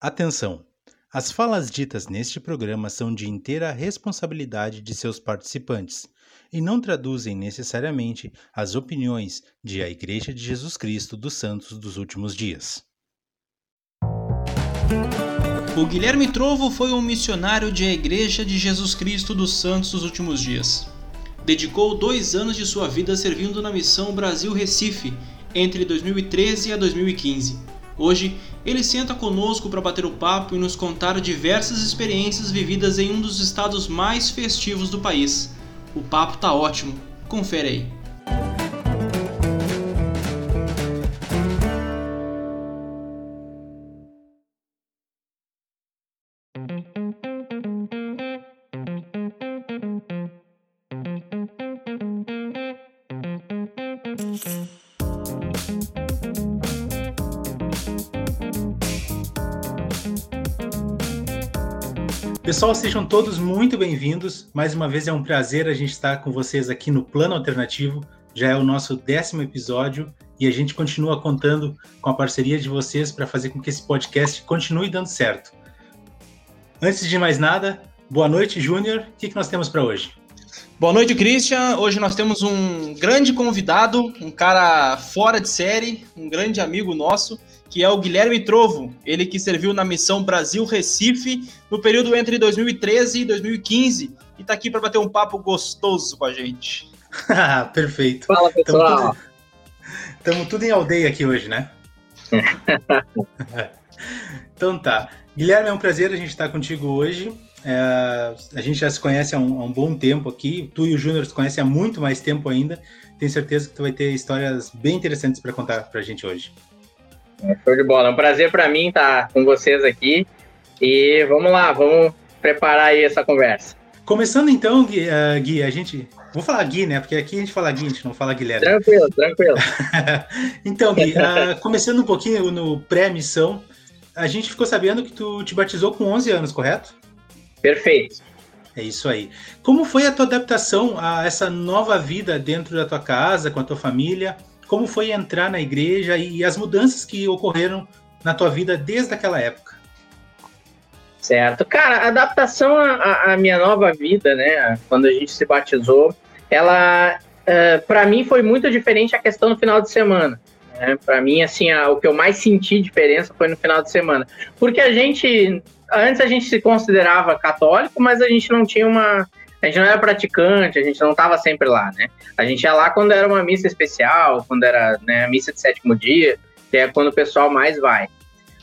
Atenção! As falas ditas neste programa são de inteira responsabilidade de seus participantes e não traduzem necessariamente as opiniões de a Igreja de Jesus Cristo dos Santos dos Últimos Dias. O Guilherme Trovo foi um missionário de a Igreja de Jesus Cristo dos Santos dos Últimos Dias. Dedicou dois anos de sua vida servindo na missão Brasil Recife entre 2013 a 2015. Hoje, ele senta conosco para bater o papo e nos contar diversas experiências vividas em um dos estados mais festivos do país. O papo tá ótimo, confere aí. Pessoal, sejam todos muito bem-vindos. Mais uma vez é um prazer a gente estar com vocês aqui no Plano Alternativo. Já é o nosso décimo episódio e a gente continua contando com a parceria de vocês para fazer com que esse podcast continue dando certo. Antes de mais nada, boa noite, Júnior. O que, que nós temos para hoje? Boa noite, Christian. Hoje nós temos um grande convidado, um cara fora de série, um grande amigo nosso que é o Guilherme Trovo, ele que serviu na missão Brasil Recife no período entre 2013 e 2015 e está aqui para bater um papo gostoso com a gente. Perfeito. Fala, pessoal. Estamos tudo, tudo, em aldeia aqui hoje, né? então tá. Guilherme, é um prazer a gente estar contigo hoje. É, a gente já se conhece há um, há um, bom tempo aqui. Tu e o Júnior se conhecem há muito mais tempo ainda. Tenho certeza que tu vai ter histórias bem interessantes para contar para a gente hoje. Show de bola. É um prazer para mim estar com vocês aqui. E vamos lá, vamos preparar aí essa conversa. Começando então, Gui, uh, Gui, a gente. Vou falar Gui, né? Porque aqui a gente fala Gui, a gente não fala Guilherme. Tranquilo, tranquilo. então, Gui, uh, começando um pouquinho no pré-missão, a gente ficou sabendo que tu te batizou com 11 anos, correto? Perfeito. É isso aí. Como foi a tua adaptação a essa nova vida dentro da tua casa, com a tua família? Como foi entrar na igreja e as mudanças que ocorreram na tua vida desde aquela época. Certo. Cara, a adaptação à, minha nova vida, né, quando a gente se batizou, ela, uh, é, para mim, foi muito diferente a questão do final de semana. Né? Para mim, assim, a, o que eu mais senti diferença foi no final de semana. Porque a gente, antes a gente se considerava católico, mas a gente não tinha uma a gente não era praticante, a gente não estava sempre lá, né? A gente ia lá quando era uma missa especial, quando era né, a missa de sétimo dia, que é quando o pessoal mais vai.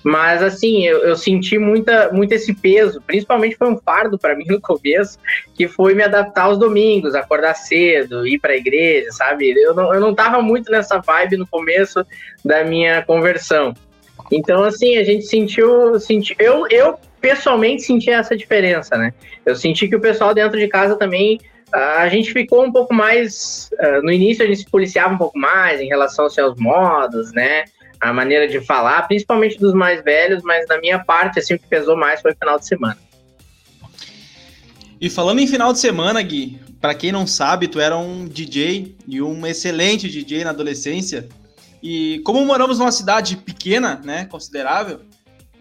Mas assim, eu, eu senti muita, muito esse peso, principalmente foi um fardo para mim no começo, que foi me adaptar aos domingos, acordar cedo, ir para a igreja, sabe? Eu não, eu não tava muito nessa vibe no começo da minha conversão. Então, assim, a gente sentiu. sentiu eu, eu pessoalmente senti essa diferença, né? Eu senti que o pessoal dentro de casa também. A gente ficou um pouco mais. no início a gente se policiava um pouco mais em relação aos seus modos, né? A maneira de falar, principalmente dos mais velhos, mas da minha parte, assim, o que pesou mais foi o final de semana. E falando em final de semana, Gui, para quem não sabe, tu era um DJ e um excelente DJ na adolescência. E como moramos numa cidade pequena, né, considerável,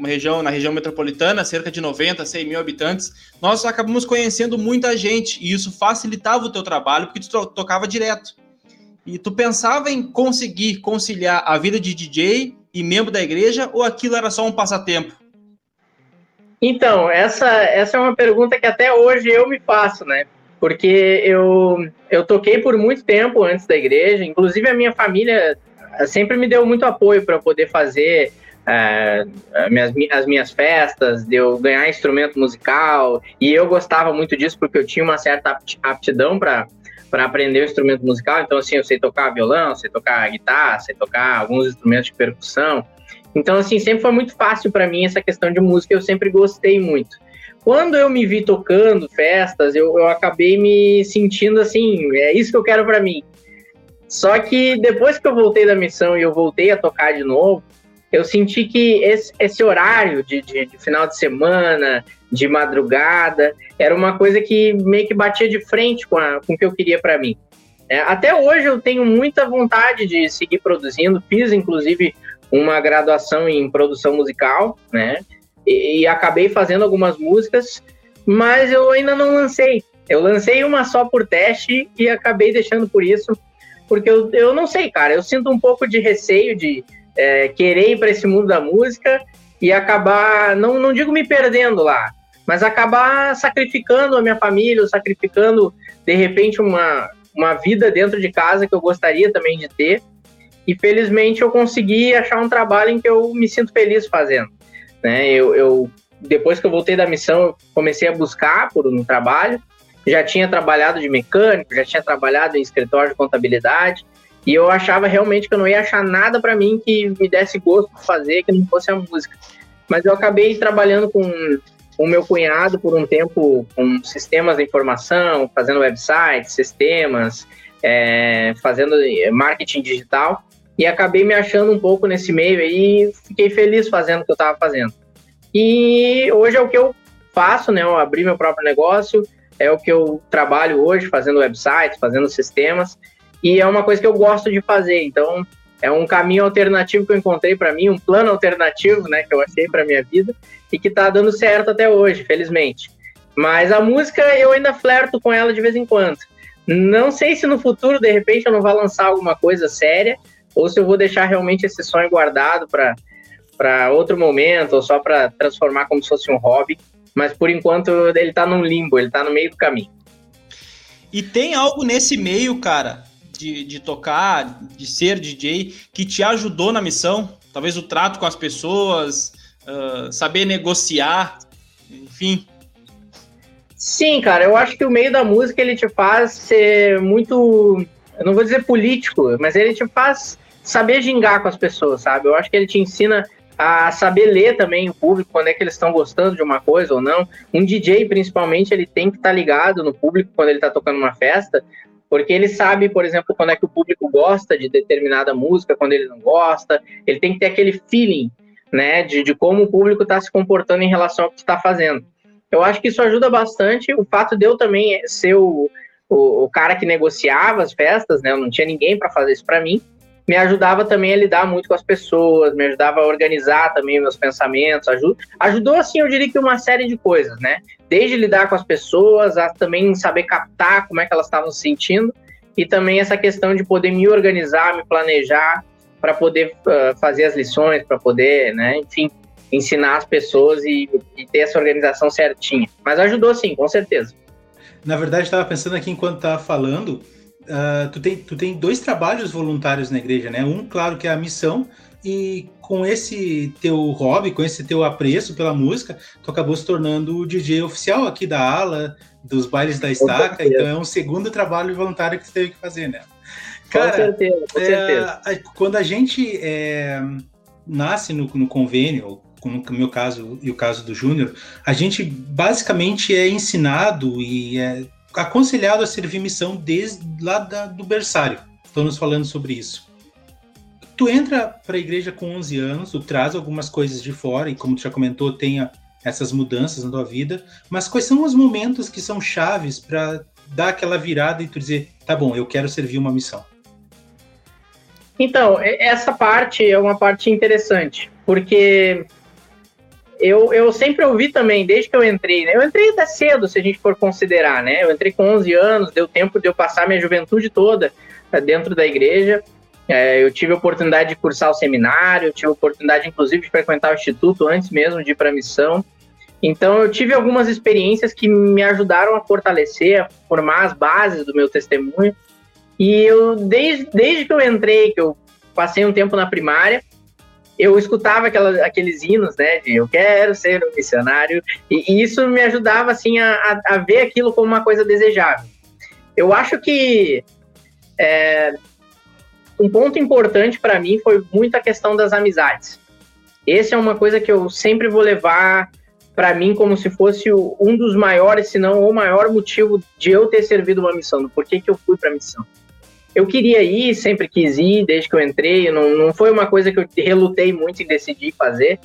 uma região, na região metropolitana, cerca de 90, 100 mil habitantes, nós acabamos conhecendo muita gente e isso facilitava o teu trabalho porque tu tocava direto. E tu pensava em conseguir conciliar a vida de DJ e membro da igreja ou aquilo era só um passatempo? Então, essa, essa é uma pergunta que até hoje eu me faço, né? Porque eu, eu toquei por muito tempo antes da igreja, inclusive a minha família sempre me deu muito apoio para poder fazer é, minhas, as minhas festas, de eu ganhar instrumento musical, e eu gostava muito disso porque eu tinha uma certa aptidão para para aprender o instrumento musical, então assim, eu sei tocar violão, sei tocar guitarra, sei tocar alguns instrumentos de percussão. Então assim, sempre foi muito fácil para mim essa questão de música, eu sempre gostei muito. Quando eu me vi tocando festas, eu, eu acabei me sentindo assim, é isso que eu quero para mim. Só que depois que eu voltei da missão e eu voltei a tocar de novo, eu senti que esse, esse horário de, de, de, final de semana, de madrugada, era uma coisa que meio que batia de frente com, a, com o que eu queria para mim. É, até hoje eu tenho muita vontade de seguir produzindo, fiz inclusive uma graduação em produção musical, né? e, e acabei fazendo algumas músicas, mas eu ainda não lancei. Eu lancei uma só por teste e acabei deixando por isso, porque eu, eu não sei, cara. Eu sinto um pouco de receio de é, querer ir para esse mundo da música e acabar, não, não digo me perdendo lá, mas acabar sacrificando a minha família, sacrificando de repente uma, uma vida dentro de casa que eu gostaria também de ter. E felizmente eu consegui achar um trabalho em que eu me sinto feliz fazendo. Né? Eu, eu depois que eu voltei da missão, eu comecei a buscar por um trabalho. Já tinha trabalhado de mecânico, já tinha trabalhado em escritório de contabilidade, e eu achava realmente que eu não ia achar nada para mim que me desse gosto de fazer, que não fosse a música. Mas eu acabei trabalhando com o meu cunhado por um tempo com sistemas de informação, fazendo websites, sistemas, é, fazendo marketing digital e acabei me achando um pouco nesse meio aí fiquei feliz fazendo o que eu estava fazendo. E hoje é o que eu faço, né? Eu abri meu próprio negócio, é o que eu trabalho hoje, fazendo websites, fazendo sistemas, e é uma coisa que eu gosto de fazer. Então, é um caminho alternativo que eu encontrei para mim, um plano alternativo, né, que eu achei para minha vida e que está dando certo até hoje, felizmente. Mas a música eu ainda flerto com ela de vez em quando. Não sei se no futuro, de repente, eu não vou lançar alguma coisa séria ou se eu vou deixar realmente esse sonho guardado para para outro momento ou só para transformar como se fosse um hobby. Mas por enquanto ele está num limbo, ele está no meio do caminho. E tem algo nesse meio, cara, de, de tocar, de ser DJ, que te ajudou na missão? Talvez o trato com as pessoas, uh, saber negociar, enfim. Sim, cara, eu acho que o meio da música ele te faz ser muito, eu não vou dizer político, mas ele te faz saber gingar com as pessoas, sabe? Eu acho que ele te ensina a saber ler também o público, quando é que eles estão gostando de uma coisa ou não. Um DJ, principalmente, ele tem que estar tá ligado no público quando ele está tocando uma festa, porque ele sabe, por exemplo, quando é que o público gosta de determinada música, quando ele não gosta, ele tem que ter aquele feeling, né, de, de como o público está se comportando em relação ao que está fazendo. Eu acho que isso ajuda bastante, o fato de eu também ser o, o, o cara que negociava as festas, né, eu não tinha ninguém para fazer isso para mim, me ajudava também a lidar muito com as pessoas, me ajudava a organizar também meus pensamentos, ajudou, ajudou assim, eu diria que uma série de coisas, né? Desde lidar com as pessoas, a também saber captar como é que elas estavam se sentindo, e também essa questão de poder me organizar, me planejar para poder uh, fazer as lições, para poder, né, enfim, ensinar as pessoas e, e, ter essa organização certinha. Mas ajudou sim, com certeza. Na verdade, estava pensando aqui enquanto estava falando, uh, tu, tem, tu tem dois trabalhos voluntários na igreja, né? Um, claro, que é a missão, e com esse teu hobby, com esse teu apreço pela música, tu acabou se tornando o DJ oficial aqui da ala, dos bailes da estaca, então é um segundo trabalho voluntário que tu teve que fazer, né? Cara, com certeza, com é, certeza. quando a gente é, nasce no, no convênio, no meu caso e o caso do Júnior, a gente basicamente é ensinado e é aconselhado a servir missão desde lá da, do berçário. Estamos falando sobre isso. Tu entra para a igreja com 11 anos, tu traz algumas coisas de fora e como tu já comentou, tem essas mudanças na tua vida, mas quais são os momentos que são chaves para dar aquela virada e tu dizer, tá bom, eu quero servir uma missão? Então, essa parte é uma parte interessante, porque eu, eu sempre ouvi também, desde que eu entrei, né? Eu entrei até cedo, se a gente for considerar, né? Eu entrei com 11 anos, deu tempo de eu passar minha juventude toda eh, dentro da igreja. É, eu tive a oportunidade de cursar o seminário, eu tive a oportunidade, inclusive, de frequentar o instituto antes mesmo de ir para a missão. Então, eu tive algumas experiências que me ajudaram a fortalecer, a formar as bases do meu testemunho. E eu, desde, desde que eu entrei, que eu passei um tempo na primária, eu escutava aquelas, aqueles hinos, né, de eu quero ser um missionário, e, e isso me ajudava, assim, a, a, ver aquilo como uma coisa desejável. Eu acho que é, um ponto importante para mim foi muito a questão das amizades. Esse é uma coisa que eu sempre vou levar para mim como se fosse um dos maiores, se não o maior motivo de eu ter servido uma missão, do porquê que eu fui para a missão eu queria ir, sempre quis ir, desde que eu entrei. Não, não foi uma coisa que eu relutei muito em decidir fazer.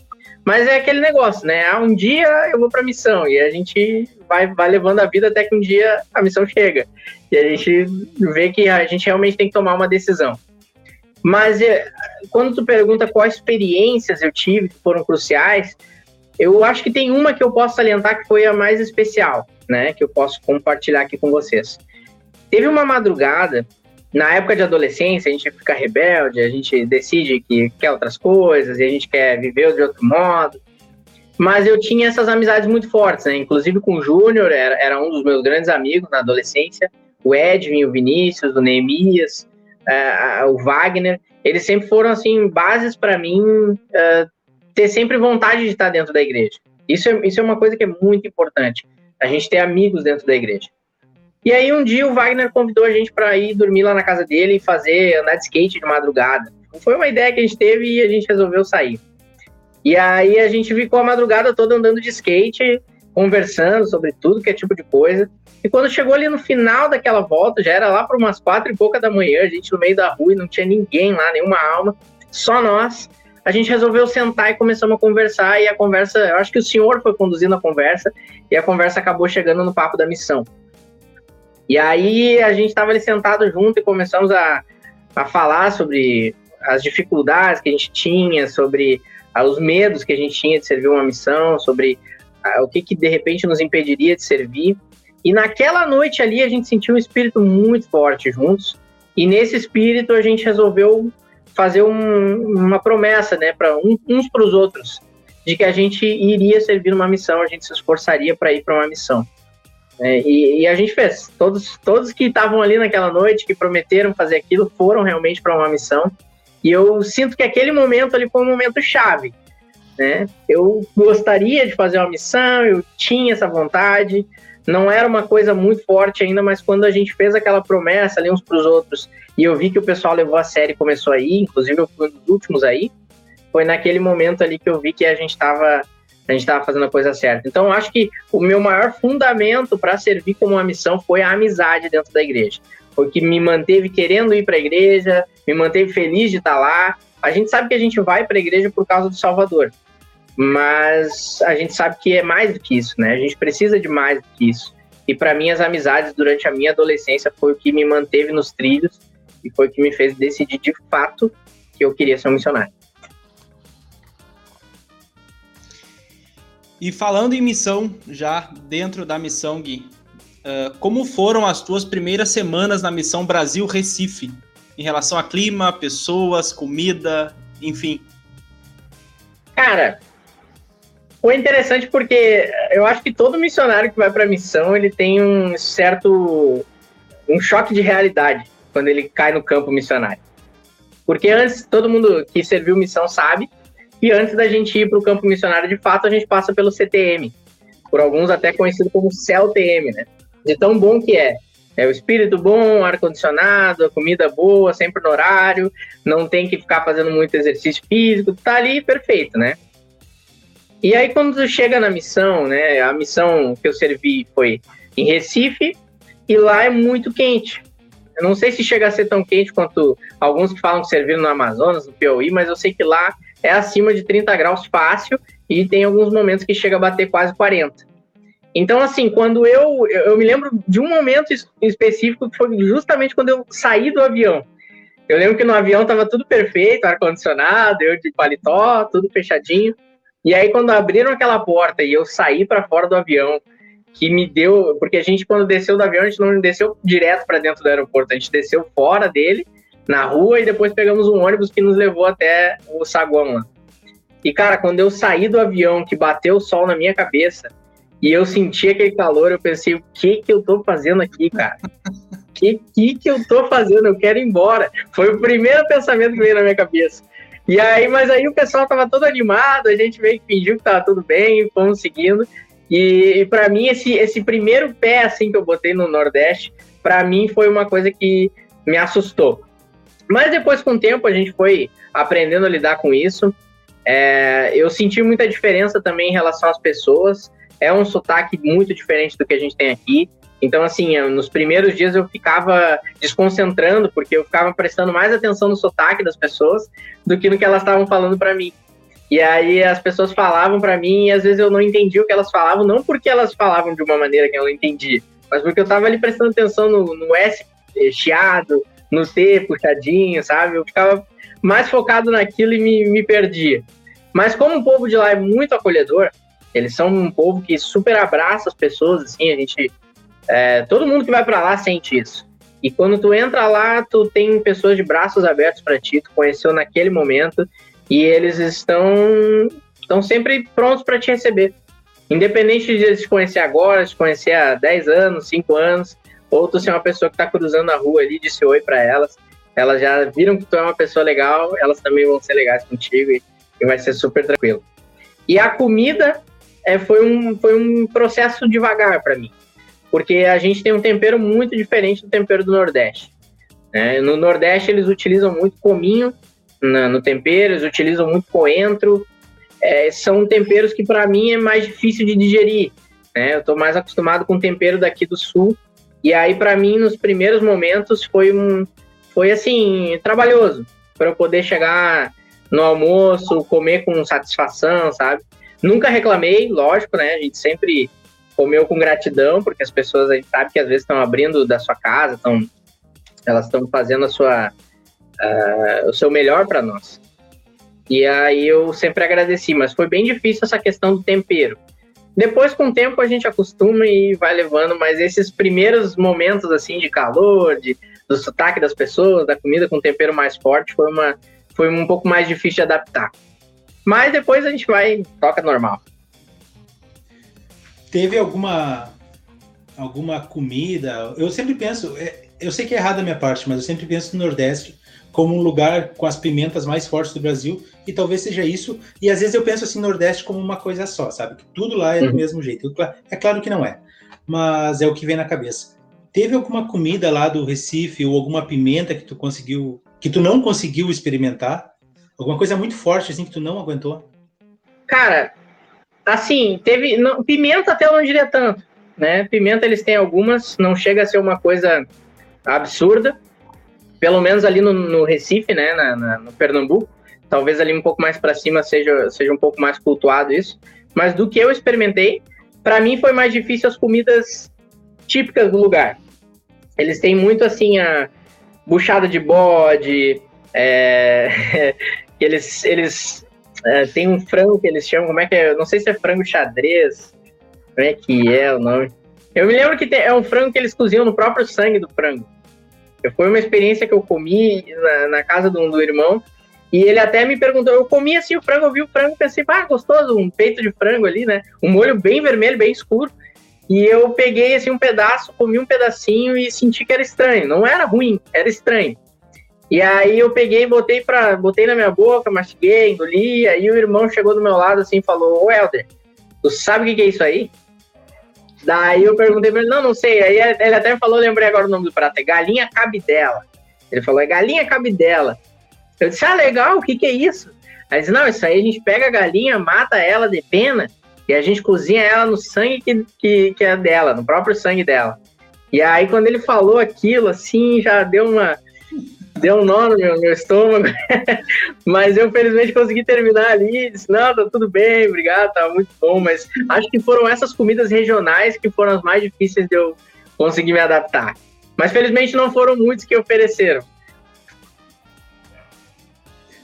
Mas é aquele negócio, né? Ah, um dia eu vou para a missão e a gente vai, vai levando a vida até que um dia a missão chega. E a gente vê que a gente realmente tem que tomar uma decisão. Mas é, quando tu pergunta quais experiências eu tive que foram cruciais, eu acho que tem uma que eu posso salientar que foi a mais especial, né? Que eu posso compartilhar aqui com vocês. Teve uma madrugada, na época de adolescência, a gente fica rebelde, a gente decide que quer outras coisas, e a gente quer viver de outro modo. Mas eu tinha essas amizades muito fortes, né? Inclusive com o Júnior, era, era um dos meus grandes amigos na adolescência. O Edwin, o Vinícius, o Neemias, uh, o Wagner. Eles sempre foram, assim, bases para mim uh, ter sempre vontade de estar dentro da igreja. Isso é, isso é uma coisa que é muito importante. A gente ter amigos dentro da igreja. E aí um dia o Wagner convidou a gente para ir dormir lá na casa dele e fazer andar de skate de madrugada. Foi uma ideia que a gente teve e a gente resolveu sair. E aí a gente ficou a madrugada toda andando de skate, conversando sobre tudo que é tipo de coisa. E quando chegou ali no final daquela volta, já era lá por umas quatro e pouca da manhã, a gente no meio da rua e não tinha ninguém lá, nenhuma alma, só nós a gente resolveu sentar e começamos a conversar. E a conversa, eu acho que o senhor foi conduzindo a conversa, e a conversa acabou chegando no papo da missão. E aí a gente estava ali sentado junto e começamos a, a falar sobre as dificuldades que a gente tinha, sobre ah, os medos que a gente tinha de servir uma missão, sobre ah, o que, que de repente nos impediria de servir. E naquela noite ali a gente sentiu um espírito muito forte juntos. E nesse espírito a gente resolveu fazer um, uma promessa, né, para um, uns para os outros, de que a gente iria servir uma missão, a gente se esforçaria para ir para uma missão. É, e, e, a gente fez. Todos, todos que estavam ali naquela noite, que prometeram fazer aquilo, foram realmente para uma missão. E eu sinto que aquele momento ali foi um momento chave. Né? Eu gostaria de fazer uma missão, eu tinha essa vontade, não era uma coisa muito forte ainda, mas quando a gente fez aquela promessa ali uns para os outros e eu vi que o pessoal levou a série e começou a ir, inclusive eu fui um dos últimos aí, foi naquele momento ali que eu vi que a gente estava a gente estava fazendo a coisa certa. Então, acho que o meu maior fundamento para servir como uma missão foi a amizade dentro da igreja. Foi que me manteve querendo ir para a igreja, me manteve feliz de estar tá lá. A gente sabe que a gente vai para a igreja por causa do Salvador, mas a gente sabe que é mais do que isso, né? A gente precisa de mais do que isso. E para mim, as amizades durante a minha adolescência foi o que me manteve nos trilhos e foi o que me fez decidir de fato que eu queria ser um missionário. E falando em missão, já dentro da missão, Gui, uh, como foram as tuas primeiras semanas na missão Brasil Recife? Em relação a clima, pessoas, comida, enfim. Cara, foi interessante porque eu acho que todo missionário que vai para missão ele tem um certo um choque de realidade quando ele cai no campo missionário. Porque antes, todo mundo que serviu missão sabe, e antes da gente ir para o campo missionário de fato, a gente passa pelo CTM, por alguns até conhecido como CELTM, né? De tão bom que é. É o espírito bom, ar-condicionado, comida boa, sempre no horário, não tem que ficar fazendo muito exercício físico, tá ali perfeito, né? E aí quando tu chega na missão, né? A missão que eu servi foi em Recife, e lá é muito quente. Eu não sei se chega a ser tão quente quanto alguns que falam que serviram no Amazonas, no Piauí, mas eu sei que lá é acima de 30 graus fácil e tem alguns momentos que chega a bater quase 40. Então, assim, quando eu. Eu me lembro de um momento específico que foi justamente quando eu saí do avião. Eu lembro que no avião tava tudo perfeito, ar-condicionado, eu de paletó, tudo fechadinho. E aí, quando abriram aquela porta e eu saí para fora do avião, que me deu. Porque a gente, quando desceu do avião, a gente não desceu direto para dentro do aeroporto, a gente desceu fora dele, na rua, e depois pegamos um ônibus que nos levou até o saguão lá. E, cara, quando eu saí do avião, que bateu o sol na minha cabeça, e eu senti aquele calor, eu pensei, o que que eu tô fazendo aqui, cara? O que, que que eu tô fazendo? Eu quero ir embora. Foi o primeiro pensamento que veio na minha cabeça. E aí, mas aí o pessoal tava todo animado, a gente meio que fingiu que tava tudo bem, fomos seguindo. E, e para mim, esse, esse primeiro pé assim que eu botei no Nordeste, para mim foi uma coisa que me assustou. Mas depois, com o tempo, a gente foi aprendendo a lidar com isso. É, eu senti muita diferença também em relação às pessoas. É um sotaque muito diferente do que a gente tem aqui. Então, assim, nos primeiros dias eu ficava desconcentrando, porque eu ficava prestando mais atenção no sotaque das pessoas do que no que elas estavam falando para mim. E aí as pessoas falavam para mim e às vezes eu não entendia o que elas falavam, não porque elas falavam de uma maneira que eu não entendi, mas porque eu tava ali prestando atenção no, no S chiado, no T puxadinho, sabe? Eu ficava mais focado naquilo e me, me perdia. Mas como o povo de lá é muito acolhedor, Eles são um povo que super abraça as pessoas, assim, a gente. É, todo mundo que vai para lá sente isso. E quando tu entra lá, tu tem pessoas de braços abertos para ti, tu conheceu naquele momento, e eles estão, estão sempre prontos para te receber. Independente de eles te conhecer agora, te conhecer há 10 anos, 5 anos, ou tu ser uma pessoa que está cruzando a rua ali disse oi para elas, elas já viram que tu é uma pessoa legal, elas também vão ser legais contigo e, e vai ser super tranquilo. E a comida é, foi, um, foi um processo devagar para mim, porque a gente tem um tempero muito diferente do tempero do Nordeste. Né? No Nordeste eles utilizam muito cominho na, no tempero, eles utilizam muito coentro, é, são temperos que para mim é mais difícil de digerir. Né? Eu estou mais acostumado com o tempero daqui do sul, e aí para mim nos primeiros momentos foi um foi assim trabalhoso para eu poder chegar no almoço, comer com satisfação, sabe? Nunca reclamei, lógico, né? A gente sempre comeu com gratidão, porque as pessoas a gente sabe que às vezes estão abrindo da sua casa, estão elas estão fazendo a sua uh, o seu melhor para nós. E aí eu sempre agradeci, mas foi bem difícil essa questão do tempero. Depois, com o tempo, a gente acostuma e vai levando, mas esses primeiros momentos assim de calor, de, do sotaque das pessoas, da comida com tempero mais forte, foi uma, foi um pouco mais difícil de adaptar. Mas depois a gente vai, toca normal. Teve alguma alguma comida? Eu sempre penso, é, eu sei que é errado a minha parte, mas eu sempre penso no Nordeste como um lugar com as pimentas mais fortes do Brasil, e talvez seja isso. E às vezes eu penso assim, Nordeste como uma coisa só, sabe? Que tudo lá é do uhum. mesmo jeito. É claro que não é, mas é o que vem na cabeça. Teve alguma comida lá do Recife ou alguma pimenta que tu conseguiu que tu não conseguiu experimentar? Alguma coisa muito forte assim que tu não aguentou? Cara, assim, teve. Não, pimenta até eu não diria tanto. Né? Pimenta eles têm algumas, não chega a ser uma coisa absurda. Pelo menos ali no, no Recife, né? Na, na, no Pernambuco. Talvez ali um pouco mais para cima seja, seja um pouco mais cultuado isso. Mas do que eu experimentei, para mim foi mais difícil as comidas típicas do lugar. Eles têm muito assim a buchada de bode, é, eles, eles é, têm um frango que eles chamam, como é que é? Não sei se é frango xadrez, como é que é o nome. Eu me lembro que tem, é um frango que eles cozinham no próprio sangue do frango. Foi uma experiência que eu comi na, na casa do, do irmão, e ele até me perguntou, eu comi assim o frango, eu vi o frango, pensei, ah, gostoso, um peito de frango ali, né? Um molho bem vermelho, bem escuro. E eu peguei assim um pedaço, comi um pedacinho e senti que era estranho. Não era ruim, era estranho. E aí eu peguei, botei para, botei na minha boca, mastiguei, engoli. Aí o irmão chegou do meu lado assim, e falou: "Ô Helder, tu sabe o que é isso aí?" Daí eu perguntei para ele: "Não, não sei". Aí ele até falou, lembrei agora o nome do prato, é galinha cabidela. Ele falou: "É galinha cabidela". Eu disse: "Ah, legal, o que que é isso?" Aí disse: "Não, isso aí a gente pega a galinha, mata ela de pena e a gente cozinha ela no sangue que, que, que é dela, no próprio sangue dela. E aí, quando ele falou aquilo, assim, já deu uma. Deu um nó no meu, meu estômago. mas eu, felizmente, consegui terminar ali. Disse: Não, tá tudo bem, obrigado, tá muito bom. Mas acho que foram essas comidas regionais que foram as mais difíceis de eu conseguir me adaptar. Mas, felizmente, não foram muitos que ofereceram.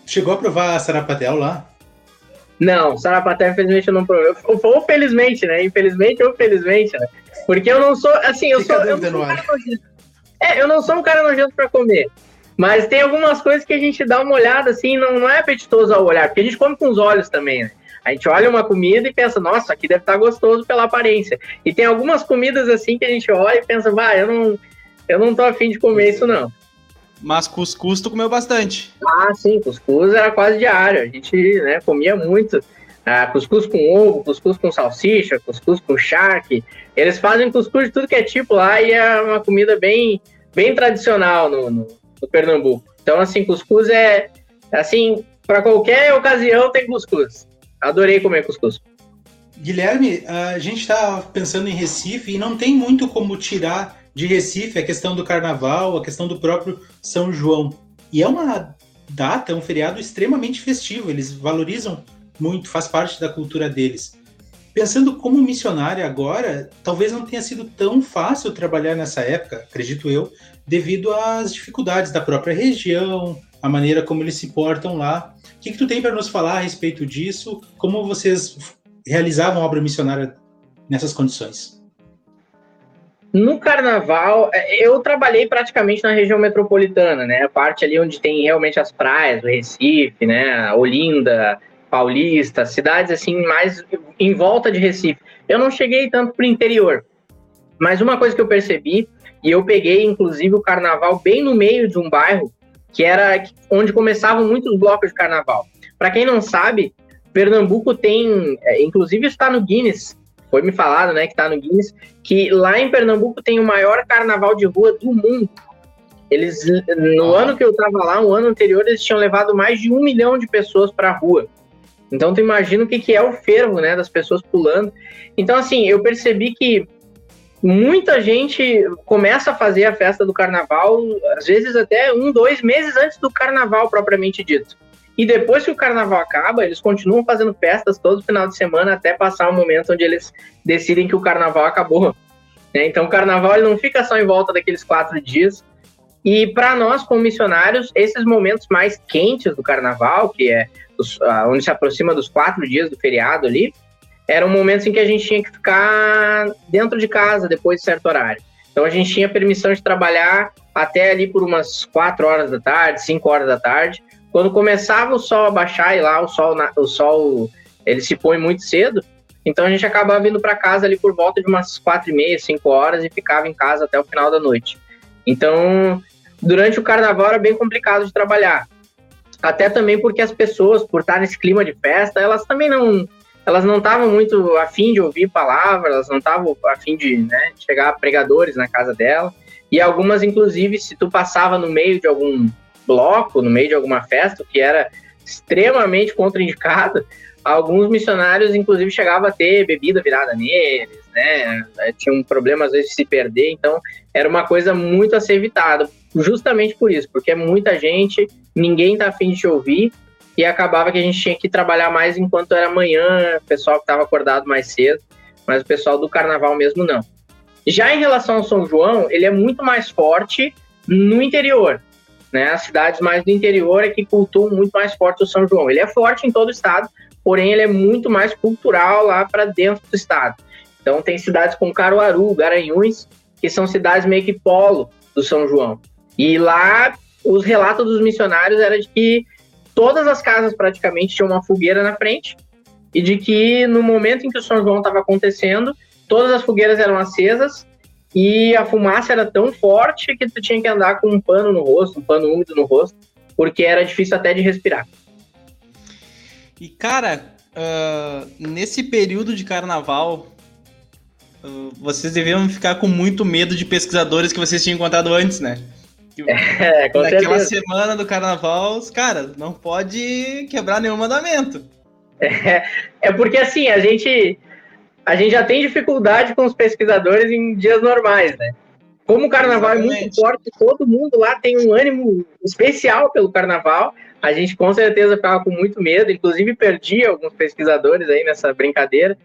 Chegou a provar a sarapatel lá? Não, Sarapaté, infelizmente, eu não provei. Ou felizmente, né? Infelizmente ou felizmente, né? Porque eu não sou, assim, eu Fica sou. Eu não sou um cara nojento. É, eu não sou um cara nojento pra comer. Mas tem algumas coisas que a gente dá uma olhada, assim, não, não é apetitoso ao olhar, porque a gente come com os olhos também, né? A gente olha uma comida e pensa, nossa, aqui deve estar gostoso pela aparência. E tem algumas comidas assim que a gente olha e pensa, vai, eu não, eu não tô afim de comer isso, não. Mas cuscuz tu comeu bastante. Ah, sim, cuscuz era quase diário. A gente né, comia muito. Ah, cuscuz com ovo, cuscuz com salsicha, cuscuz com charque. Eles fazem cuscuz de tudo que é tipo lá e é uma comida bem, bem tradicional no, no, no Pernambuco. Então, assim, cuscuz é, assim, para qualquer ocasião tem cuscuz. Adorei comer cuscuz. Guilherme, a gente está pensando em Recife e não tem muito como tirar de Recife, a questão do carnaval, a questão do próprio São João. E é uma data, é um feriado extremamente festivo, eles valorizam muito, faz parte da cultura deles. Pensando como missionária agora, talvez não tenha sido tão fácil trabalhar nessa época, acredito eu, devido às dificuldades da própria região, a maneira como eles se portam lá. O que, que tu tem para nos falar a respeito disso? Como vocês realizavam obra missionária nessas condições? No carnaval, é, eu trabalhei praticamente na região metropolitana, né? A parte ali onde tem realmente as praias, o Recife, né? Olinda, Paulista, cidades assim mais em volta de Recife. Eu não cheguei tanto para o interior, mas uma coisa que eu percebi e eu peguei inclusive o carnaval bem no meio de um bairro que era onde começavam muitos blocos de carnaval. Para quem não sabe, Pernambuco tem, é, inclusive está no Guinness, foi me falado, né, que está no Guinness, que lá em Pernambuco tem o maior carnaval de rua do mundo. Eles, no ano que eu estava lá, o ano anterior, eles tinham levado mais de um milhão de pessoas para a rua. Então, tu imagina o que, que é o fervo, né, das pessoas pulando. Então, assim, eu percebi que muita gente começa a fazer a festa do carnaval, às vezes até um, dois meses antes do carnaval propriamente dito. E depois que o carnaval acaba, eles continuam fazendo festas todo final de semana até passar o momento onde eles decidem que o carnaval acabou. Né? Então, o carnaval ele não fica só em volta daqueles quatro dias. E para nós, como missionários, esses momentos mais quentes do carnaval, que é os, onde se aproxima dos quatro dias do feriado ali, eram momentos em que a gente tinha que ficar dentro de casa depois de certo horário. Então, a gente tinha permissão de trabalhar até ali por umas quatro horas da tarde, cinco horas da tarde, quando começava o sol a baixar e lá o sol, o sol ele se põe muito cedo, então a gente acabava vindo para casa ali por volta de umas quatro e meia, cinco horas e ficava em casa até o final da noite. Então, durante o carnaval era bem complicado de trabalhar. Até também porque as pessoas, por estar nesse clima de festa, elas também não elas não estavam muito afim de ouvir palavras, elas não estavam afim de né, chegar pregadores na casa dela. E algumas, inclusive, se tu passava no meio de algum bloco, no meio de alguma festa, que era extremamente contraindicado, alguns missionários, inclusive, chegavam a ter bebida virada neles, né? Tinha um problema, às vezes, de se perder. Então, era uma coisa muito a ser evitada, justamente por isso, porque é muita gente, ninguém tá afim de te ouvir, e acabava que a gente tinha que trabalhar mais enquanto era manhã, o pessoal que estava acordado mais cedo, mas o pessoal do carnaval mesmo não. Já em relação ao São João, ele é muito mais forte no interior. Né? As cidades mais do interior é que cultuam muito mais forte o São João. Ele é forte em todo o estado, porém ele é muito mais cultural lá para dentro do estado. Então tem cidades como Caruaru, Garanhuns, que são cidades meio que polo do São João. E lá os relatos dos missionários era de que todas as casas praticamente tinham uma fogueira na frente e de que no momento em que o São João estava acontecendo, todas as fogueiras eram acesas e a fumaça era tão forte que tu tinha que andar com um pano no rosto, um pano úmido no rosto, porque era difícil até de respirar. E cara, uh, nesse período de carnaval, uh, vocês deviam ficar com muito medo de pesquisadores que vocês tinham encontrado antes, né? É, com Naquela certeza. semana do carnaval, cara, não pode quebrar nenhum mandamento. É, é porque assim, a gente a gente já tem dificuldade com os pesquisadores em dias normais, né? Como o carnaval Exatamente. é muito forte, todo mundo lá tem um ânimo especial pelo carnaval. A gente com certeza ficava com muito medo, inclusive perdi alguns pesquisadores aí nessa brincadeira.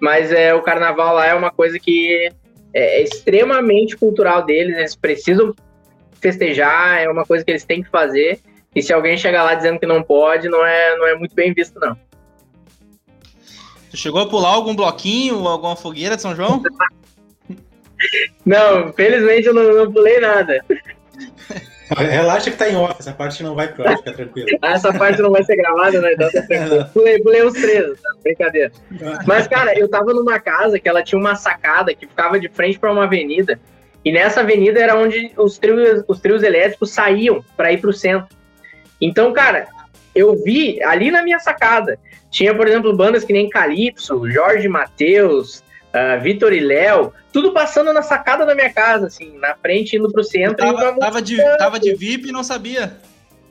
Mas é, o carnaval lá é uma coisa que é extremamente cultural deles, eles precisam festejar, é uma coisa que eles têm que fazer. E se alguém chegar lá dizendo que não pode, não é, não é muito bem visto, não. Tu chegou a pular algum bloquinho, alguma fogueira de São João? não, felizmente eu não, não pulei nada. Relaxa que tá em off, essa parte não vai pro ar, fica tranquilo. Ah, essa parte não vai ser gravada, né? Então, tá pulei, pulei os três, tá? brincadeira. Mas, cara, eu tava numa casa que ela tinha uma sacada que ficava de frente para uma avenida. E nessa avenida era onde os trios, os trios elétricos saíam para ir pro centro. Então, cara, eu vi ali na minha sacada. Tinha, por exemplo, bandas que nem Calypso, Jorge Matheus, uh, Vitor e Léo, tudo passando na sacada da minha casa, assim, na frente, indo pro centro. Tava, tava, de, tava de VIP e não sabia.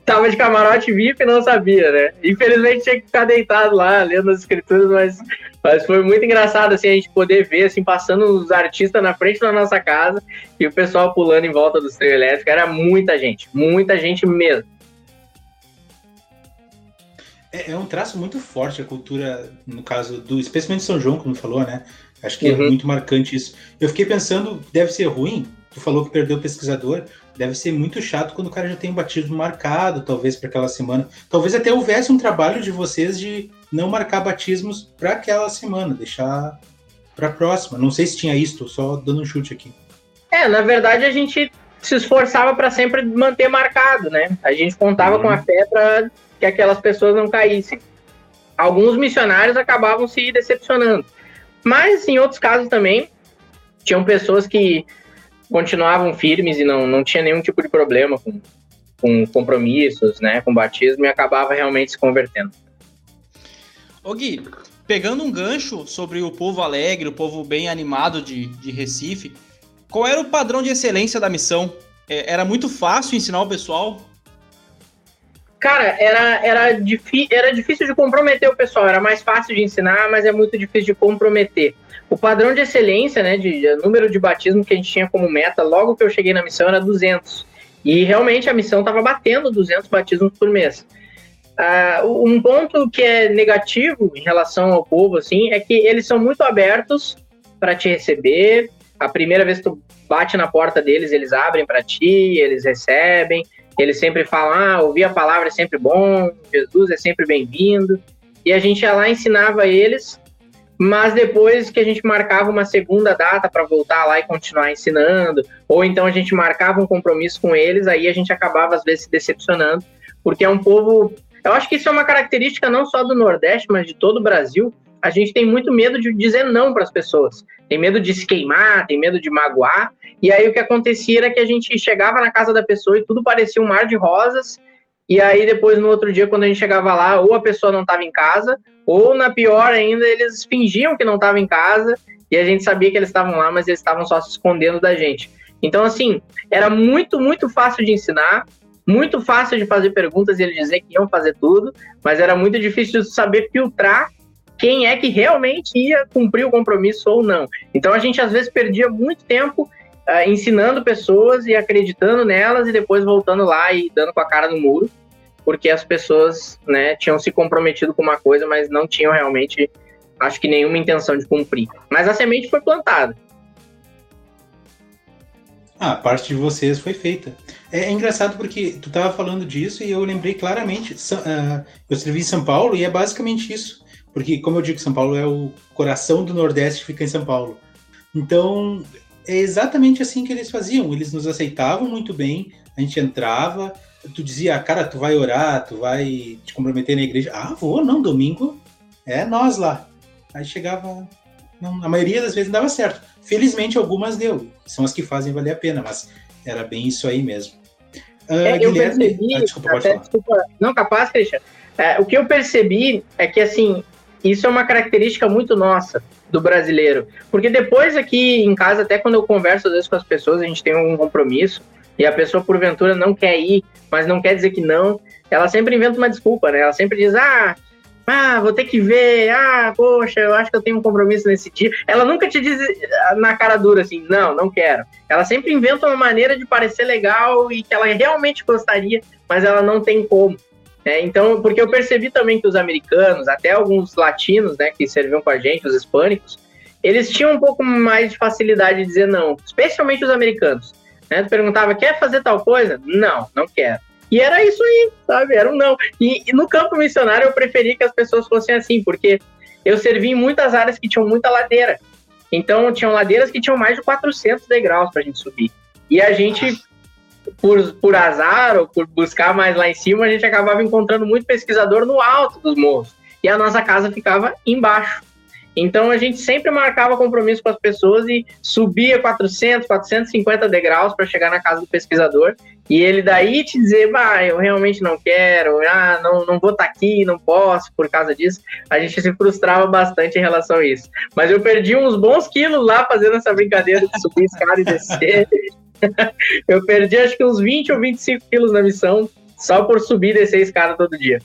Tava de camarote VIP e não sabia, né? Infelizmente tinha que ficar deitado lá, lendo as escrituras, mas, mas foi muito engraçado, assim, a gente poder ver, assim, passando os artistas na frente da nossa casa e o pessoal pulando em volta do trio elétrico. Era muita gente, muita gente mesmo. É, é, um traço muito forte a cultura, no caso do, especialmente São João, como falou, né? Acho que é uhum. é muito marcante isso. Eu fiquei pensando, deve ser ruim, tu falou que perdeu o pesquisador, deve ser muito chato quando o cara já tem um batismo marcado, talvez para aquela semana. Talvez até houvesse um trabalho de vocês de não marcar batismos para aquela semana, deixar para a próxima. Não sei se tinha isso, só dando um chute aqui. É, na verdade a gente se esforçava para sempre manter marcado, né? A gente contava uhum. com a fé para que aquelas pessoas não caíssem. Alguns missionários acabavam se decepcionando. Mas em outros casos também, tinham pessoas que continuavam firmes e não, não tinha nenhum tipo de problema com, com compromissos, né, com batismo e acabava realmente se convertendo. Ô Gui, pegando um gancho sobre o povo alegre, o povo bem animado de, de Recife, qual era o padrão de excelência da missão? É, era muito fácil ensinar o pessoal? Cara, era, era, era difícil de comprometer o pessoal, era mais fácil de ensinar, mas é muito difícil de comprometer. O padrão de excelência, né, de, de número de batismo que a gente tinha como meta, logo que eu cheguei na missão, era 200. E realmente a missão estava batendo 200 batismos por mês. Uh, um ponto que é negativo em relação ao povo, assim, é que eles são muito abertos para te receber. A primeira vez que tu bate na porta deles, eles abrem para ti, eles recebem. Eles sempre falam: ah, ouvir a palavra é sempre bom, Jesus é sempre bem-vindo. E a gente ia lá ensinava eles mas depois que a gente marcava uma segunda data para voltar lá e continuar ensinando, ou então a gente marcava um compromisso com eles, aí a gente acabava às vezes se decepcionando, porque é um povo. Eu acho que isso é uma característica não só do Nordeste, mas de todo o Brasil. A gente tem muito medo de dizer não para as pessoas, tem medo de se queimar, tem medo de magoar. E aí o que acontecia era que a gente chegava na casa da pessoa e tudo parecia um mar de rosas, e aí depois no outro dia, quando a gente chegava lá, ou a pessoa não estava em casa, ou na pior ainda, eles fingiam que não estavam em casa e a gente sabia que eles estavam lá, mas eles estavam só se escondendo da gente. Então, assim, era muito, muito fácil de ensinar, muito fácil de fazer perguntas e eles dizer que iam fazer tudo, mas era muito difícil saber filtrar quem é que realmente ia cumprir o compromisso ou não. Então, a gente às vezes perdia muito tempo uh, ensinando pessoas e acreditando nelas e depois voltando lá e dando com a cara no muro porque as pessoas né, tinham se comprometido com uma coisa, mas não tinham realmente, acho que nenhuma intenção de cumprir. Mas a semente foi plantada. Ah, a parte de vocês foi feita. É, é engraçado porque tu estava falando disso e eu lembrei claramente. Uh, eu escrevi em São Paulo e é basicamente isso. Porque, como eu digo, São Paulo é o coração do Nordeste, fica em São Paulo. Então, é exatamente assim que eles faziam. Eles nos aceitavam muito bem, a gente entrava, tu dizia, cara, tu vai orar, tu vai te comprometer na igreja. Ah, vou, não, domingo é nós lá. Aí chegava, não, a maioria das vezes não dava certo. Felizmente algumas deu, são as que fazem valer a pena, mas era bem isso aí mesmo. Uh, é, eu percebi, ah, desculpa, até, desculpa, não, capaz, Christian, é, o que eu percebi é que, assim, isso é uma característica muito nossa do brasileiro, porque depois aqui em casa, até quando eu converso às vezes com as pessoas, a gente tem um compromisso, e a pessoa porventura não quer ir, mas não quer dizer que não, ela sempre inventa uma desculpa, né? Ela sempre diz: ah, ah, vou ter que ver, ah, poxa, eu acho que eu tenho um compromisso nesse dia. Ela nunca te diz ah, na cara dura assim, não, não quero. Ela sempre inventa uma maneira de parecer legal e que ela realmente gostaria, mas ela não tem como. É, então, porque eu percebi também que os americanos, até alguns latinos, né, que serviam com a gente, os hispânicos, eles tinham um pouco mais de facilidade de dizer não, especialmente os americanos. Né? Tu perguntava, quer fazer tal coisa? Não, não quero. E era isso aí, sabe? Era um não. E, e, no campo missionário eu preferi que as pessoas fossem assim, porque eu servi em muitas áreas que tinham muita ladeira. Então, tinham ladeiras que tinham mais de 400 degraus para a gente subir. E a gente, por, por azar ou por buscar mais lá em cima, a gente acabava encontrando muito pesquisador no alto dos morros. E a nossa casa ficava embaixo. Então a gente sempre marcava compromisso com as pessoas e subia 400, 450 degraus para chegar na casa do pesquisador. E ele daí te dizer, bah, eu realmente não quero, ah, não, não vou estar tá aqui, não posso por causa disso. A gente se frustrava bastante em relação a isso. Mas eu perdi uns bons quilos lá fazendo essa brincadeira de subir escada e descer. eu perdi acho que uns 20 ou 25 quilos na missão só por subir e descer a escada todo dia.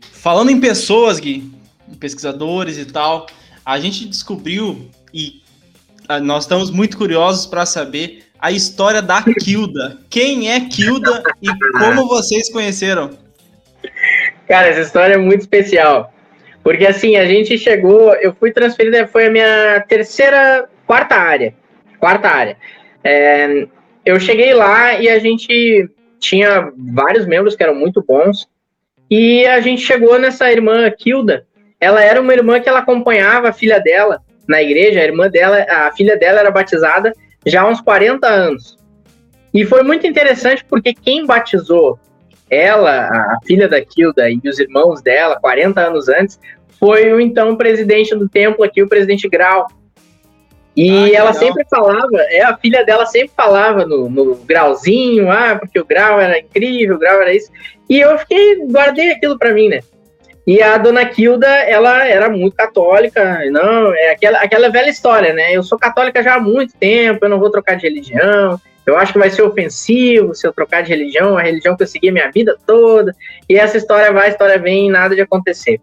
Falando em pessoas, Gui, pesquisadores e tal, a gente descobriu e ah, nós estamos muito curiosos para saber a história da Kilda. Quem é Kilda e como vocês conheceram? Cara, essa história é muito especial. Porque assim, a gente chegou, eu fui transferida, foi a minha terceira, quarta área. Quarta área. É, eu cheguei lá e a gente tinha vários membros que eram muito bons. E a gente chegou nessa irmã Kilda. Ela era uma irmã que ela acompanhava a filha dela na igreja. A irmã dela, a filha dela era batizada já há uns 40 anos. E foi muito interessante porque quem batizou ela, a filha da Kilda e os irmãos dela, 40 anos antes, foi o então presidente do templo aqui, o presidente Grau. E ah, ela legal. sempre falava, é, a filha dela sempre falava no, no grauzinho, ah, porque o grau era incrível, o grau era isso. E eu fiquei, guardei aquilo para mim, né? E a dona Kilda, ela era muito católica, não, é aquela, aquela velha história, né? Eu sou católica já há muito tempo, eu não vou trocar de religião, eu acho que vai ser ofensivo se eu trocar de religião, a religião que eu segui a minha vida toda, e essa história vai, a história vem, nada de acontecer.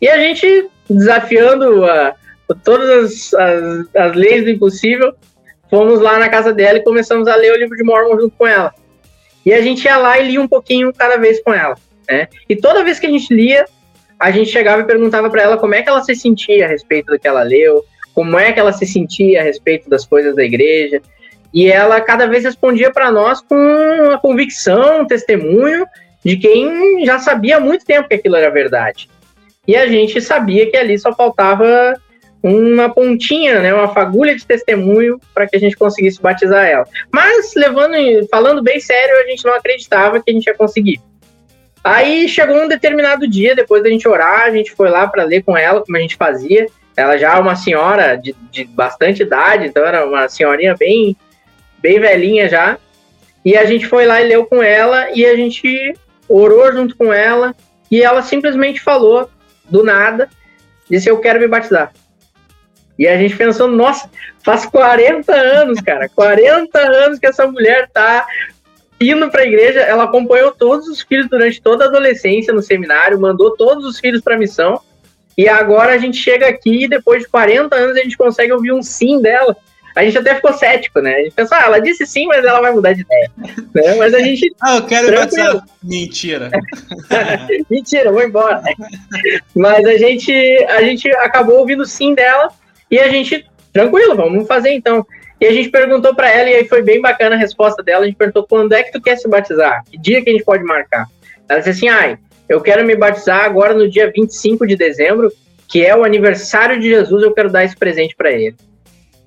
E a gente, desafiando a, todas as, as, as, leis do impossível, fomos lá na casa dela e começamos a ler o livro de Mormon junto com ela. E a gente ia lá e lia um pouquinho cada vez com ela. Né? E toda vez que a gente lia, a gente chegava e perguntava para ela como é que ela se sentia a respeito do que ela leu, como é que ela se sentia a respeito das coisas da igreja. E ela cada vez respondia para nós com a convicção, um testemunho de quem já sabia há muito tempo que aquilo era verdade. E a gente sabia que ali só faltava uma pontinha, né, uma fagulha de testemunho para que a gente conseguisse batizar ela. Mas levando, falando bem sério, a gente não acreditava que a gente ia conseguir. Aí chegou um determinado dia, depois da gente orar, a gente foi lá para ler com ela como a gente fazia. Ela já é uma senhora de, de bastante idade, então era uma senhorinha bem bem velhinha já. E a gente foi lá e leu com ela e a gente orou junto com ela e ela simplesmente falou do nada, disse eu quero me batizar. E a gente pensou, nossa, faz 40 anos, cara, 40 anos que essa mulher tá indo para a igreja, ela acompanhou todos os filhos durante toda a adolescência no seminário, mandou todos os filhos para missão. E agora a gente chega aqui e depois de 40 anos a gente consegue ouvir um sim dela a gente até ficou cético, né? A gente pensou, ah, ela disse sim, mas ela vai mudar de ideia. né? Mas a gente. Ah, eu quero batizar. Mentira. Mentira, vou embora. mas a gente, a gente acabou ouvindo sim dela e a gente, tranquilo, vamos fazer então. E a gente perguntou para ela, e aí foi bem bacana a resposta dela. A gente perguntou quando é que tu quer se batizar? Que dia que a gente pode marcar? Ela disse assim: ai, eu quero me batizar agora no dia 25 de dezembro, que é o aniversário de Jesus, eu quero dar esse presente para ele.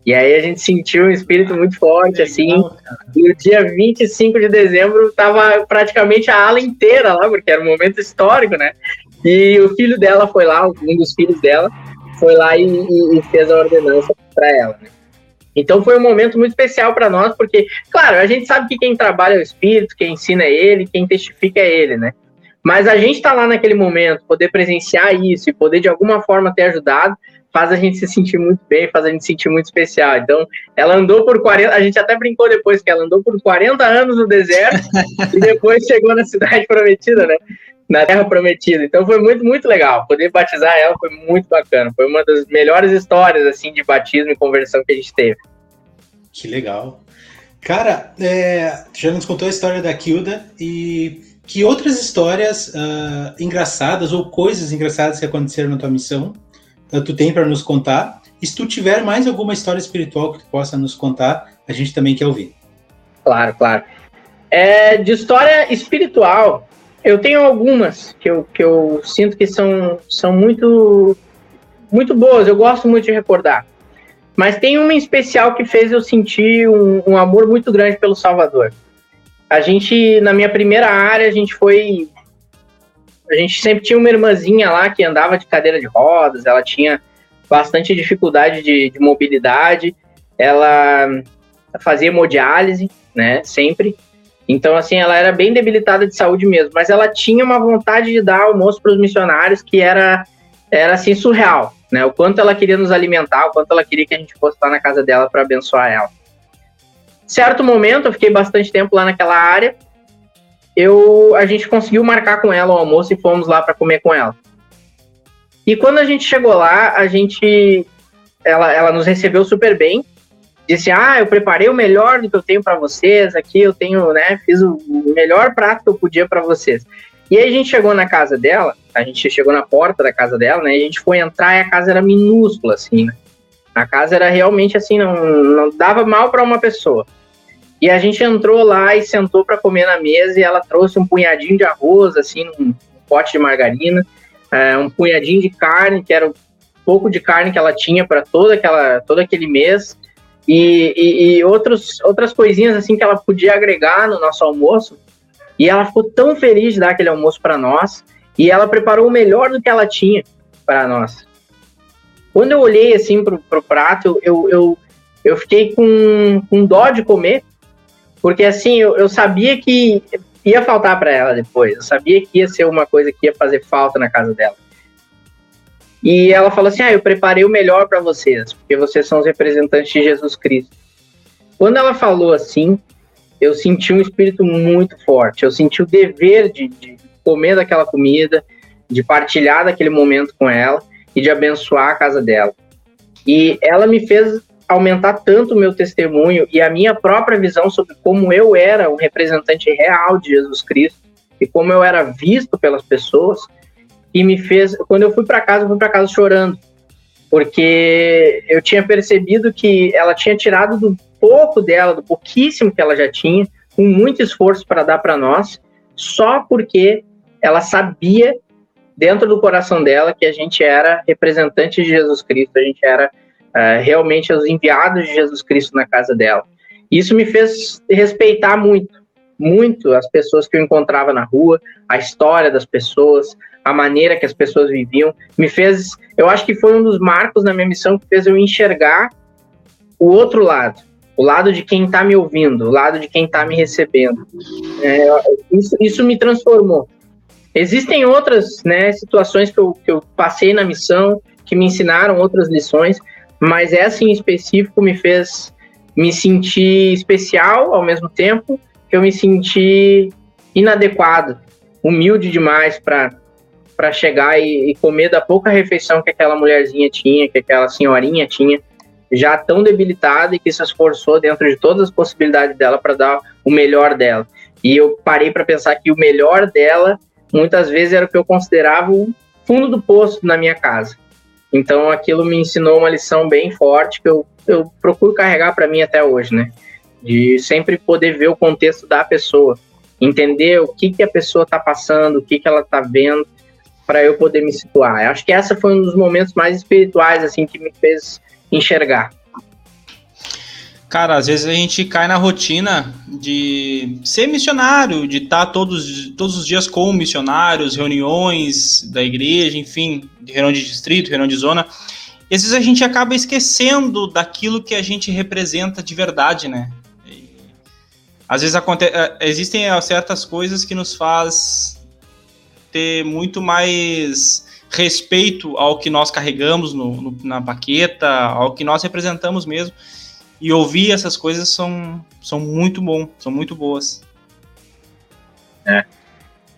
E aí a gente sentiu um espírito muito forte, Legal, assim. Cara. E o dia 25 de dezembro tava praticamente a ala inteira lá, porque era um momento histórico, né? E o filho dela foi lá, um dos filhos dela, foi lá e, e, e fez a ordenança para ela, né? Então foi um momento muito especial para nós, porque, claro, a gente sabe que quem trabalha é o espírito, quem ensina é ele, quem testifica é ele, né? Mas a gente tá lá naquele momento, poder presenciar isso e poder de alguma forma ter ajudado, faz a gente se sentir muito bem, faz a gente se sentir muito especial. Então, ela andou por 40, a gente até brincou depois que ela andou por 40 anos no deserto e depois chegou na cidade prometida, né? Na terra prometida. Então foi muito, muito legal. Poder batizar ela foi muito bacana. Foi uma das melhores histórias, assim, de batismo e conversão que a gente teve. Que legal. Cara, é, já nos contou a história da Kilda e que outras histórias uh, engraçadas ou coisas engraçadas que aconteceram na tua missão tu tem para nos contar. E se tu tiver mais alguma história espiritual que tu possa nos contar, a gente também quer ouvir. Claro, claro. É, de história espiritual, eu tenho algumas que eu, que eu sinto que são, são muito, muito boas, eu gosto muito de recordar. Mas tem uma em especial que fez eu sentir um, um amor muito grande pelo Salvador. A gente, na minha primeira área, a gente foi a gente sempre tinha uma irmãzinha lá que andava de cadeira de rodas, ela tinha bastante dificuldade de, de mobilidade, ela fazia hemodiálise, né, sempre. Então, assim, ela era bem debilitada de saúde mesmo, mas ela tinha uma vontade de dar almoço para os missionários que era, era assim, surreal, né? O quanto ela queria nos alimentar, o quanto ela queria que a gente fosse lá na casa dela para abençoar ela. Certo momento, eu fiquei bastante tempo lá naquela área, eu a gente conseguiu marcar com ela o almoço e fomos lá para comer com ela. E quando a gente chegou lá, a gente ela, ela nos recebeu super bem. Disse: "Ah, eu preparei o melhor do que eu tenho para vocês. Aqui eu tenho, né, fiz o melhor prato que eu podia para vocês". E aí a gente chegou na casa dela, a gente chegou na porta da casa dela, né? E a gente foi entrar e a casa era minúscula assim, né? A casa era realmente assim, não, não dava mal para uma pessoa. E a gente entrou lá e sentou para comer na mesa e ela trouxe um punhadinho de arroz, assim, num pote de margarina, é, um punhadinho de carne, que era um pouco de carne que ela tinha para toda aquela todo aquele mês. E, e, e outros, outras coisinhas assim que ela podia agregar no nosso almoço. E ela ficou tão feliz de dar aquele almoço para nós. E ela preparou o melhor do que ela tinha para nós. Quando eu olhei assim pro, pro prato, eu, eu, eu fiquei com, com dó de comer, porque assim, eu, eu sabia que ia faltar para ela depois. Eu sabia que ia ser uma coisa que ia fazer falta na casa dela. E ela falou assim: Ah, eu preparei o melhor para vocês, porque vocês são os representantes de Jesus Cristo. Quando ela falou assim, eu senti um espírito muito forte. Eu senti o dever de, de comer daquela comida, de partilhar daquele momento com ela e de abençoar a casa dela. E ela me fez aumentar tanto o meu testemunho e a minha própria visão sobre como eu era um representante real de Jesus Cristo e como eu era visto pelas pessoas e me fez quando eu fui para casa eu fui para casa chorando porque eu tinha percebido que ela tinha tirado do pouco dela do pouquíssimo que ela já tinha com muito esforço para dar para nós só porque ela sabia dentro do coração dela que a gente era representante de Jesus Cristo a gente era uh, realmente os enviados de Jesus Cristo na casa dela. Isso me fez respeitar muito, muito as pessoas que eu encontrava na rua, a história das pessoas, a maneira que as pessoas viviam. Me fez, eu acho que foi um dos marcos na minha missão que fez eu enxergar o outro lado, o lado de quem está me ouvindo, o lado de quem está me recebendo. É, isso, isso me transformou. Existem outras né, situações que eu, que eu passei na missão que me ensinaram outras lições, mas essa em específico me fez me sentir especial ao mesmo tempo que eu me senti inadequado, humilde demais para chegar e, e, comer da pouca refeição que aquela mulherzinha tinha, que aquela senhorinha tinha, já tão debilitada e que se esforçou dentro de todas as possibilidades dela para dar o melhor dela. E eu parei para pensar que o melhor dela muitas vezes era o que eu considerava o fundo do poço na minha casa. Então aquilo me ensinou uma lição bem forte que eu, eu procuro carregar para mim até hoje, né? De sempre poder ver o contexto da pessoa, entender o que, que a pessoa está passando, o que, que ela está vendo, para eu poder me situar. Eu acho que essa foi um dos momentos mais espirituais assim que me fez enxergar. Cara, às vezes a gente cai na rotina de ser missionário, de estar tá todos, todos os dias com missionários, reuniões da igreja, enfim, reunião de distrito, reunião de zona. E às vezes a gente acaba esquecendo daquilo que a gente representa de verdade, né? Às vezes eh, existem eh, certas coisas que nos faz ter muito mais respeito ao que nós carregamos no, no, na baqueta, ao que nós representamos mesmo e ouvir essas coisas são, são muito bom, são muito boas. É,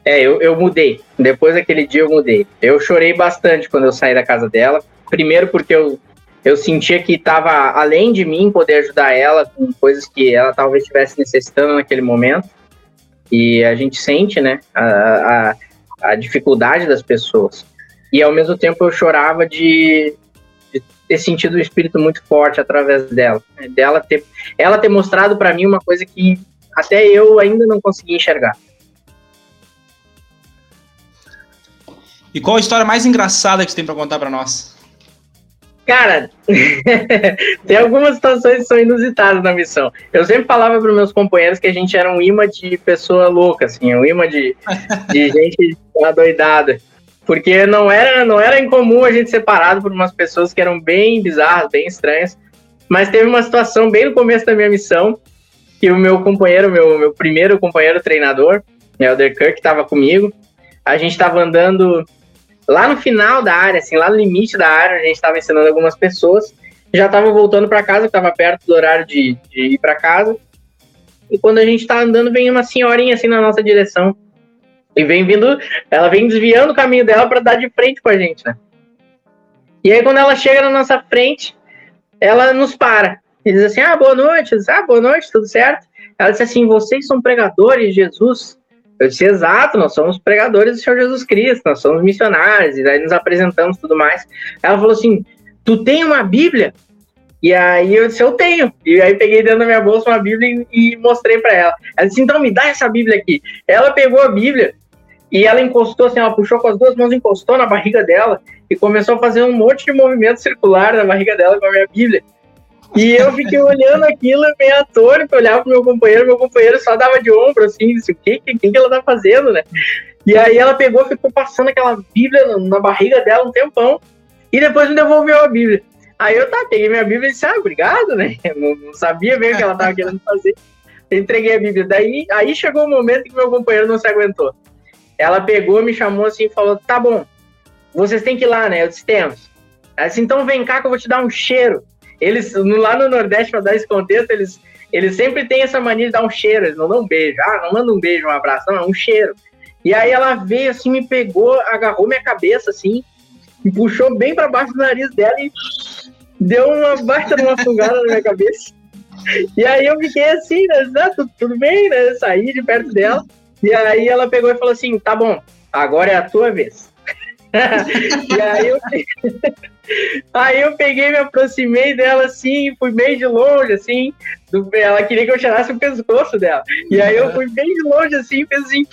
é eu, eu mudei. Depois daquele dia eu mudei. Eu chorei bastante quando eu saí da casa dela. Primeiro porque eu, eu sentia que estava além de mim poder ajudar ela com coisas que ela talvez estivesse necessitando naquele momento. E a gente sente, né, a, a, a dificuldade das pessoas. E ao mesmo tempo eu chorava de, ter sentido o espírito muito forte através dela, né? dela ter, ela ter mostrado para mim uma coisa que até eu ainda não consegui enxergar. E qual a história mais engraçada que você tem para contar para nós? Cara, tem algumas situações que são inusitadas na missão. Eu sempre falava para meus companheiros que a gente era um imã de pessoa louca, assim, um imã de, de gente adoidada porque não era, não era incomum a gente separado por umas pessoas que eram bem bizarras, bem estranhas. Mas teve uma situação bem no começo da minha missão que o meu companheiro, meu, meu primeiro companheiro treinador, Elder Kirk, estava comigo. A gente estava andando lá no final da área, assim, lá no limite da área, a gente estava ensinando algumas pessoas. Já estava voltando para casa, estava perto do horário de, de ir para casa. E quando a gente estava andando, vem uma senhorinha assim na nossa direção. E vem vindo, ela vem desviando o caminho dela para dar de frente com a gente, né? E aí quando ela chega na nossa frente, ela nos para. E diz assim: "Ah, boa noite". Diz, "Ah, boa noite, tudo certo?". Ela disse assim: "Vocês são pregadores Jesus?". Eu disse: "Exato, nós somos pregadores do Senhor Jesus Cristo, nós somos missionários". E daí nos apresentamos tudo mais. Ela falou assim: "Tu tem uma Bíblia?". E aí eu disse, eu tenho. E aí peguei dentro da minha bolsa uma Bíblia e, e mostrei para ela. Ela disse, então me dá essa Bíblia aqui. Ela pegou a Bíblia e ela encostou assim, ela puxou com as duas mãos, encostou na barriga dela e começou a fazer um monte de movimento circular na barriga dela com a minha Bíblia. E eu fiquei olhando aquilo meio atônito, olhava pro meu companheiro, meu companheiro só dava de ombro, assim, disse, o que, que, que ela tá fazendo, né? E aí ela pegou, ficou passando aquela Bíblia na, barriga dela um tempão, e depois me devolveu a Bíblia. Aí eu tá, peguei minha Bíblia e disse, ah, obrigado, né? Não, não sabia bem o que ela tava querendo fazer. Entreguei a Bíblia. Daí aí chegou o um momento que meu companheiro não se aguentou. Ela pegou, me chamou assim e falou: tá bom, vocês têm que ir lá, né? Eu disse, temos. Ela disse, então vem cá que eu vou te dar um cheiro. Eles, lá no Nordeste, para dar esse contexto, eles, eles sempre têm essa mania de dar um cheiro, eles não dão um beijo. Ah, não manda um beijo, um abraço, não, é um cheiro. E aí ela veio assim, me pegou, agarrou minha cabeça assim, me puxou bem para baixo do nariz dela e deu uma baita uma fungada na minha cabeça. E aí eu fiquei assim, né? Tudo, tudo bem, né? Saí de perto dela. E aí ela pegou e falou assim: tá bom, agora é a tua vez. e aí eu, aí eu peguei, me aproximei dela assim, fui bem de longe, assim. Do, ela queria que eu tirasse o pescoço dela. E aí eu fui bem de longe, assim, fez assim,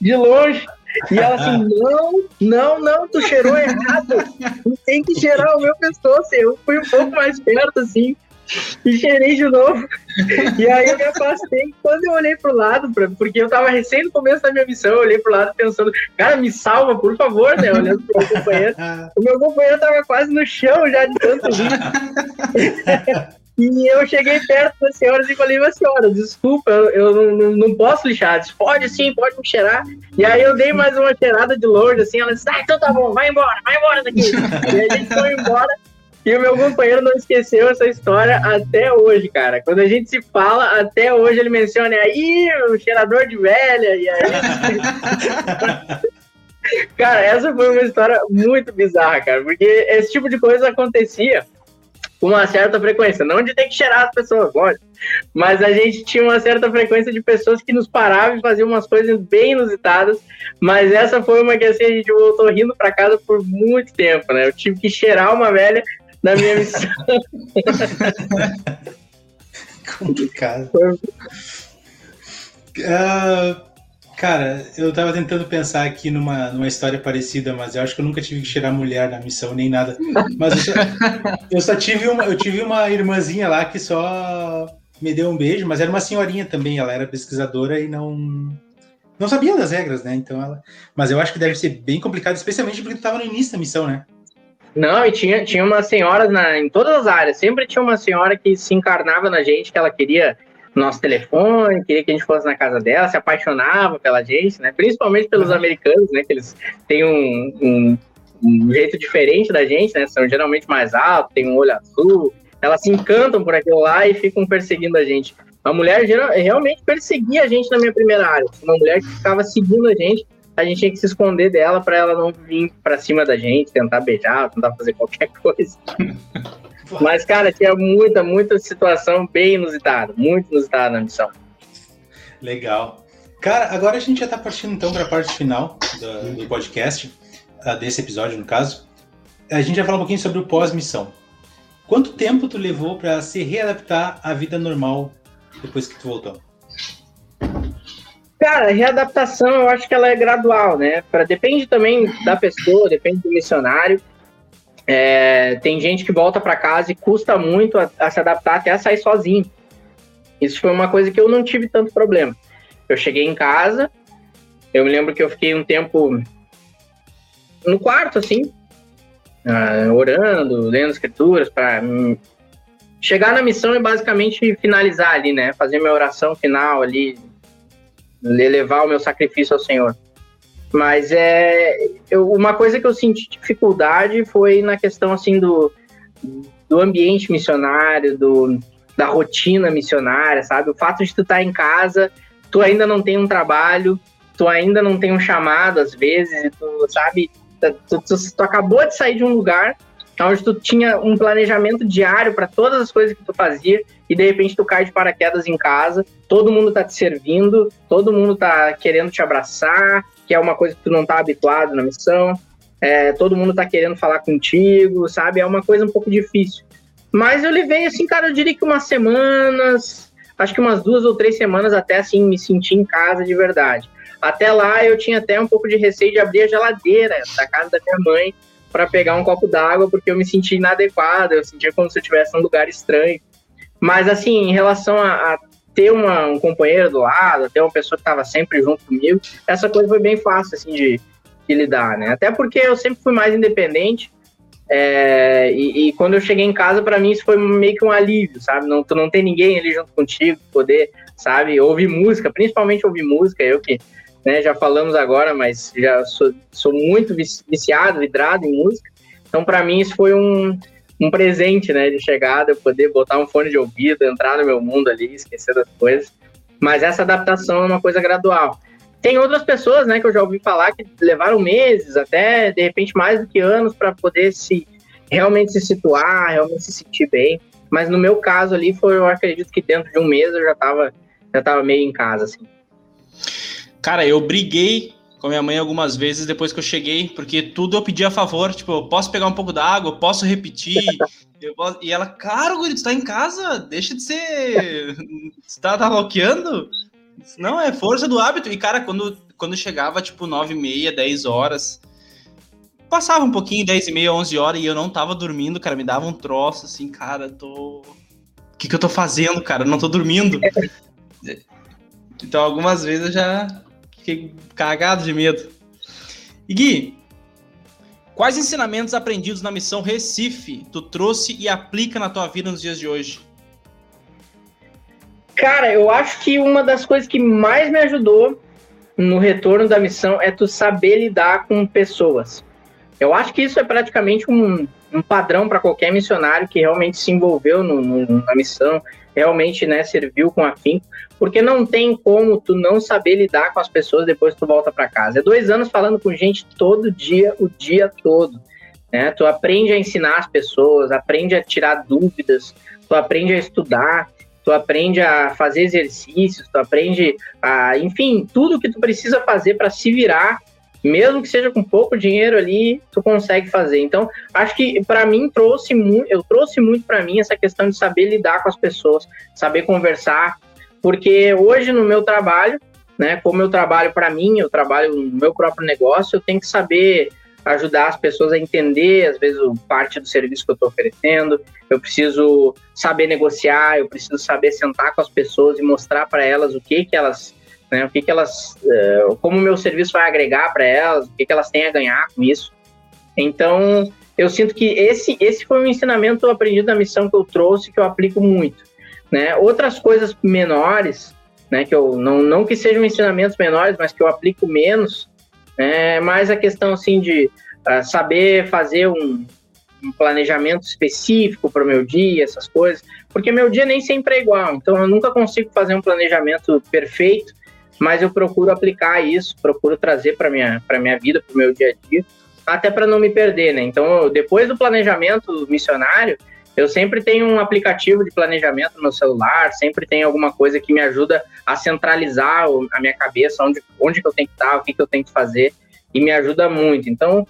de longe. E ela assim, não, não, não, tu cheirou errado. Tu tem que cheirar o meu pescoço. Eu fui um pouco mais perto, assim, e cheirei de novo. E aí eu me afastei. Quando eu olhei pro lado, pra, porque eu tava recém no começo da minha missão, eu olhei pro lado pensando, cara, me salva, por favor, né? Olhando pro meu companheiro. O meu companheiro tava quase no chão já de tanto rir. E eu cheguei perto das senhoras e falei, mas senhora, desculpa, eu, eu não, não, posso lixar. Disse, pode sim, pode me cheirar. E aí eu dei mais uma cheirada de longe, assim, ela disse, ah, então tá bom, vai embora, vai embora daqui. e a gente foi embora. E o meu companheiro não esqueceu essa história até hoje, cara. Quando a gente se fala, até hoje ele menciona aí o cheirador de velha, e aí. cara, essa foi uma história muito bizarra, cara, porque esse tipo de coisa acontecia com uma certa frequência. Não de ter que cheirar as pessoas, lógico. Mas a gente tinha uma certa frequência de pessoas que nos paravam e faziam umas coisas bem inusitadas. Mas essa foi uma que assim, a gente voltou rindo para casa por muito tempo, né? Eu tive que cheirar uma velha na minha missão. Complicado. Uh, cara, eu tava tentando pensar aqui numa, numa história parecida, mas eu acho que eu nunca tive que tirar mulher na missão nem nada. Mas eu só, eu só tive uma, eu tive uma irmãzinha lá que só me deu um beijo, mas era uma senhorinha também, ela era pesquisadora e não não sabia das regras, né? Então ela, mas eu acho que deve ser bem complicado, especialmente porque tu tava no início da missão, né? Não, e tinha, tinha umas senhoras na, em todas as áreas. Sempre tinha uma senhora que se encarnava na gente, que ela queria nosso telefone, queria que a gente fosse na casa dela, se apaixonava pela gente, né? Principalmente pelos uhum. americanos, né? Que eles têm um, um, um, jeito diferente da gente, né? São geralmente mais altos, têm um olho azul. Elas se encantam por aquilo lá e ficam perseguindo a gente. A mulher geral, realmente perseguia a gente na minha primeira área. Uma mulher que ficava seguindo a gente a gente tinha que se esconder dela para ela não vir para cima da gente, tentar beijar, tentar fazer qualquer coisa. Mas, cara, tinha muita, muita situação bem inusitada, muito inusitada na missão. Legal. Cara, agora a gente já está partindo então para a parte final do, do podcast, uh, desse episódio, no caso. A gente vai falar um pouquinho sobre o pós-missão. Quanto tempo tu levou para se readaptar à vida normal depois que tu voltou? Cara, a readaptação eu acho que ela é gradual, né? Pra, depende também da pessoa, depende do missionário. É, tem gente que volta para casa e custa muito a, a, se adaptar até a sair sozinho. Isso foi uma coisa que eu não tive tanto problema. Eu cheguei em casa, eu me lembro que eu fiquei um tempo no quarto, assim, uh, orando, lendo escrituras, para chegar na missão e basicamente finalizar ali, né? Fazer minha oração final ali, levar o meu sacrifício ao Senhor. Mas é eu, uma coisa que eu senti dificuldade foi na questão assim do, do ambiente missionário, do, da rotina missionária, sabe? O fato de tu estar tá em casa, tu ainda não tem um trabalho, tu ainda não tem um chamado às vezes, tu sabe, tu, tu, tu acabou de sair de um lugar onde tu tinha um planejamento diário para todas as coisas que tu fazia e de repente tu cai de paraquedas em casa, todo mundo tá te servindo, todo mundo tá querendo te abraçar, que é uma coisa que tu não tá habituado na missão, é, todo mundo tá querendo falar contigo, sabe? É uma coisa um pouco difícil. Mas eu levei, assim, cara, eu diria que umas semanas, acho que umas duas ou três semanas até, assim, me sentir em casa de verdade. Até lá eu tinha até um pouco de receio de abrir a geladeira da casa da minha mãe para pegar um copo d'água, porque eu me sentia inadequado, eu sentia como se eu estivesse num lugar estranho. Mas, assim, em relação a, a ter uma, um companheiro do lado, ter uma pessoa que estava sempre junto comigo, essa coisa foi bem fácil, assim, de, de lidar, né? Até porque eu sempre fui mais independente, é, e, e, quando eu cheguei em casa, para mim isso foi meio que um alívio, sabe? Não, tu não tem ninguém ali junto contigo, poder, sabe, ouvir música, principalmente ouvir música, eu que né, já falamos agora, mas já sou, sou muito viciado, vidrado em música, então para mim isso foi um, um presente, né, de chegada, eu poder botar um fone de ouvido, entrar no meu mundo ali, esquecer das coisas, mas essa adaptação é uma coisa gradual. Tem outras pessoas, né, que eu já ouvi falar que levaram meses, até de repente mais do que anos, para poder se realmente se situar, realmente se sentir bem. Mas no meu caso ali foi, eu acredito que dentro de um mês eu já estava já tava meio em casa, assim. Cara, eu briguei com a minha mãe algumas vezes depois que eu cheguei, porque tudo eu pedia a favor, tipo, posso pegar um pouco d'água, posso repetir. posso... E ela, claro, Guri, tu tá em casa, deixa de ser. Você tá, tá bloqueando? Não, é força do hábito. E, cara, quando, quando chegava, tipo, 9 e meia, 10 horas, passava um pouquinho, 10 e meia, 11 horas, e eu não tava dormindo, cara, me dava um troço, assim, cara, tô... O que que eu tô fazendo, cara? Eu não tô dormindo. Então, algumas vezes eu já fiquei cagado de medo. E Gui, quais ensinamentos aprendidos na missão Recife tu trouxe e aplica na tua vida nos dias de hoje? Cara, eu acho que uma das coisas que mais me ajudou no retorno da missão é tu saber lidar com pessoas. Eu acho que isso é praticamente um, um padrão para qualquer missionário que realmente se envolveu no, no, na missão, realmente né, serviu com afinco, porque não tem como tu não saber lidar com as pessoas depois que tu volta para casa. É dois anos falando com gente todo dia, o dia todo. Né? Tu aprende a ensinar as pessoas, aprende a tirar dúvidas, tu aprende a estudar, tu aprende a fazer exercícios, tu aprende a, enfim, tudo que tu precisa fazer para se virar, mesmo que seja com pouco dinheiro ali, tu consegue fazer. Então, acho que para mim trouxe muito, eu trouxe muito para mim essa questão de saber lidar com as pessoas, saber conversar, porque hoje no meu trabalho, né, como eu trabalho para mim, eu trabalho no meu próprio negócio, eu tenho que saber ajudar as pessoas a entender, às vezes, parte do serviço que eu estou oferecendo. Eu preciso saber negociar, eu preciso saber sentar com as pessoas e mostrar para elas o que que elas, né, o que que elas, uh, como o meu serviço vai agregar para elas, o que que elas têm a ganhar com isso. Então, eu sinto que esse, esse foi um ensinamento aprendido na missão que eu trouxe, que eu aplico muito. Né? Outras coisas menores, né, que eu não, não que sejam ensinamentos menores, mas que eu aplico menos, é mais a questão assim de uh, saber fazer um, um planejamento específico para o meu dia, essas coisas, porque meu dia nem sempre é igual, então eu nunca consigo fazer um planejamento perfeito, mas eu procuro aplicar isso, procuro trazer para minha para minha vida, para o meu dia a dia, até para não me perder, né? Então, depois do planejamento missionário, eu sempre tenho um aplicativo de planejamento no meu celular, sempre tem alguma coisa que me ajuda a centralizar a minha cabeça, onde, onde que eu tenho que estar, o que, que eu tenho que fazer, e me ajuda muito. Então,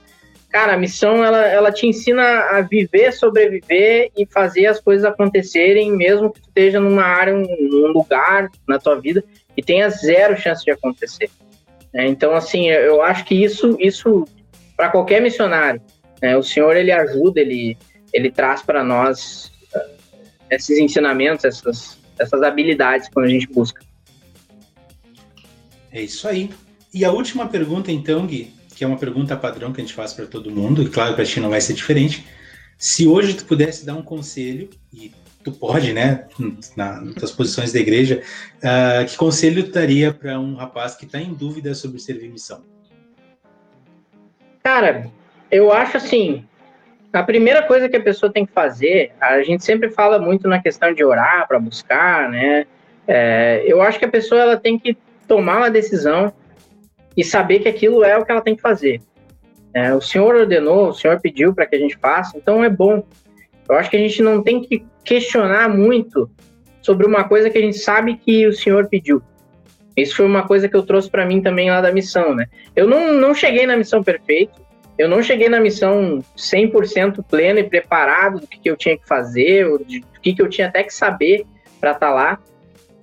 cara, a missão, ela, ela te ensina a viver, sobreviver e fazer as coisas acontecerem, mesmo que tu esteja numa área, num lugar na tua vida que tenha zero chance de acontecer. É, então, assim, eu acho que isso, isso para qualquer missionário, né, o Senhor, ele ajuda, ele ele traz para nós uh, esses ensinamentos, essas, essas habilidades quando a gente busca. É isso aí. E a última pergunta, então, Gui, que é uma pergunta padrão que a gente faz para todo mundo, e claro, para ti não vai ser diferente. Se hoje tu pudesse dar um conselho, e tu pode, né, na, nas posições da igreja, uh, que conselho tu daria para um rapaz que está em dúvida sobre servir missão? Cara, eu acho assim, a primeira coisa que a pessoa tem que fazer, a gente sempre fala muito na questão de orar para buscar, né? É, eu acho que a pessoa ela tem que tomar uma decisão e saber que aquilo é o que ela tem que fazer. É, o Senhor ordenou, o Senhor pediu para que a gente faça, então é bom. Eu acho que a gente não tem que questionar muito sobre uma coisa que a gente sabe que o Senhor pediu. Isso foi uma coisa que eu trouxe para mim também lá da missão, né? Eu não, não cheguei na missão perfeito, eu não cheguei na missão 100% pleno e preparado do que, que eu tinha que fazer, do que, que eu tinha até que saber para estar tá lá.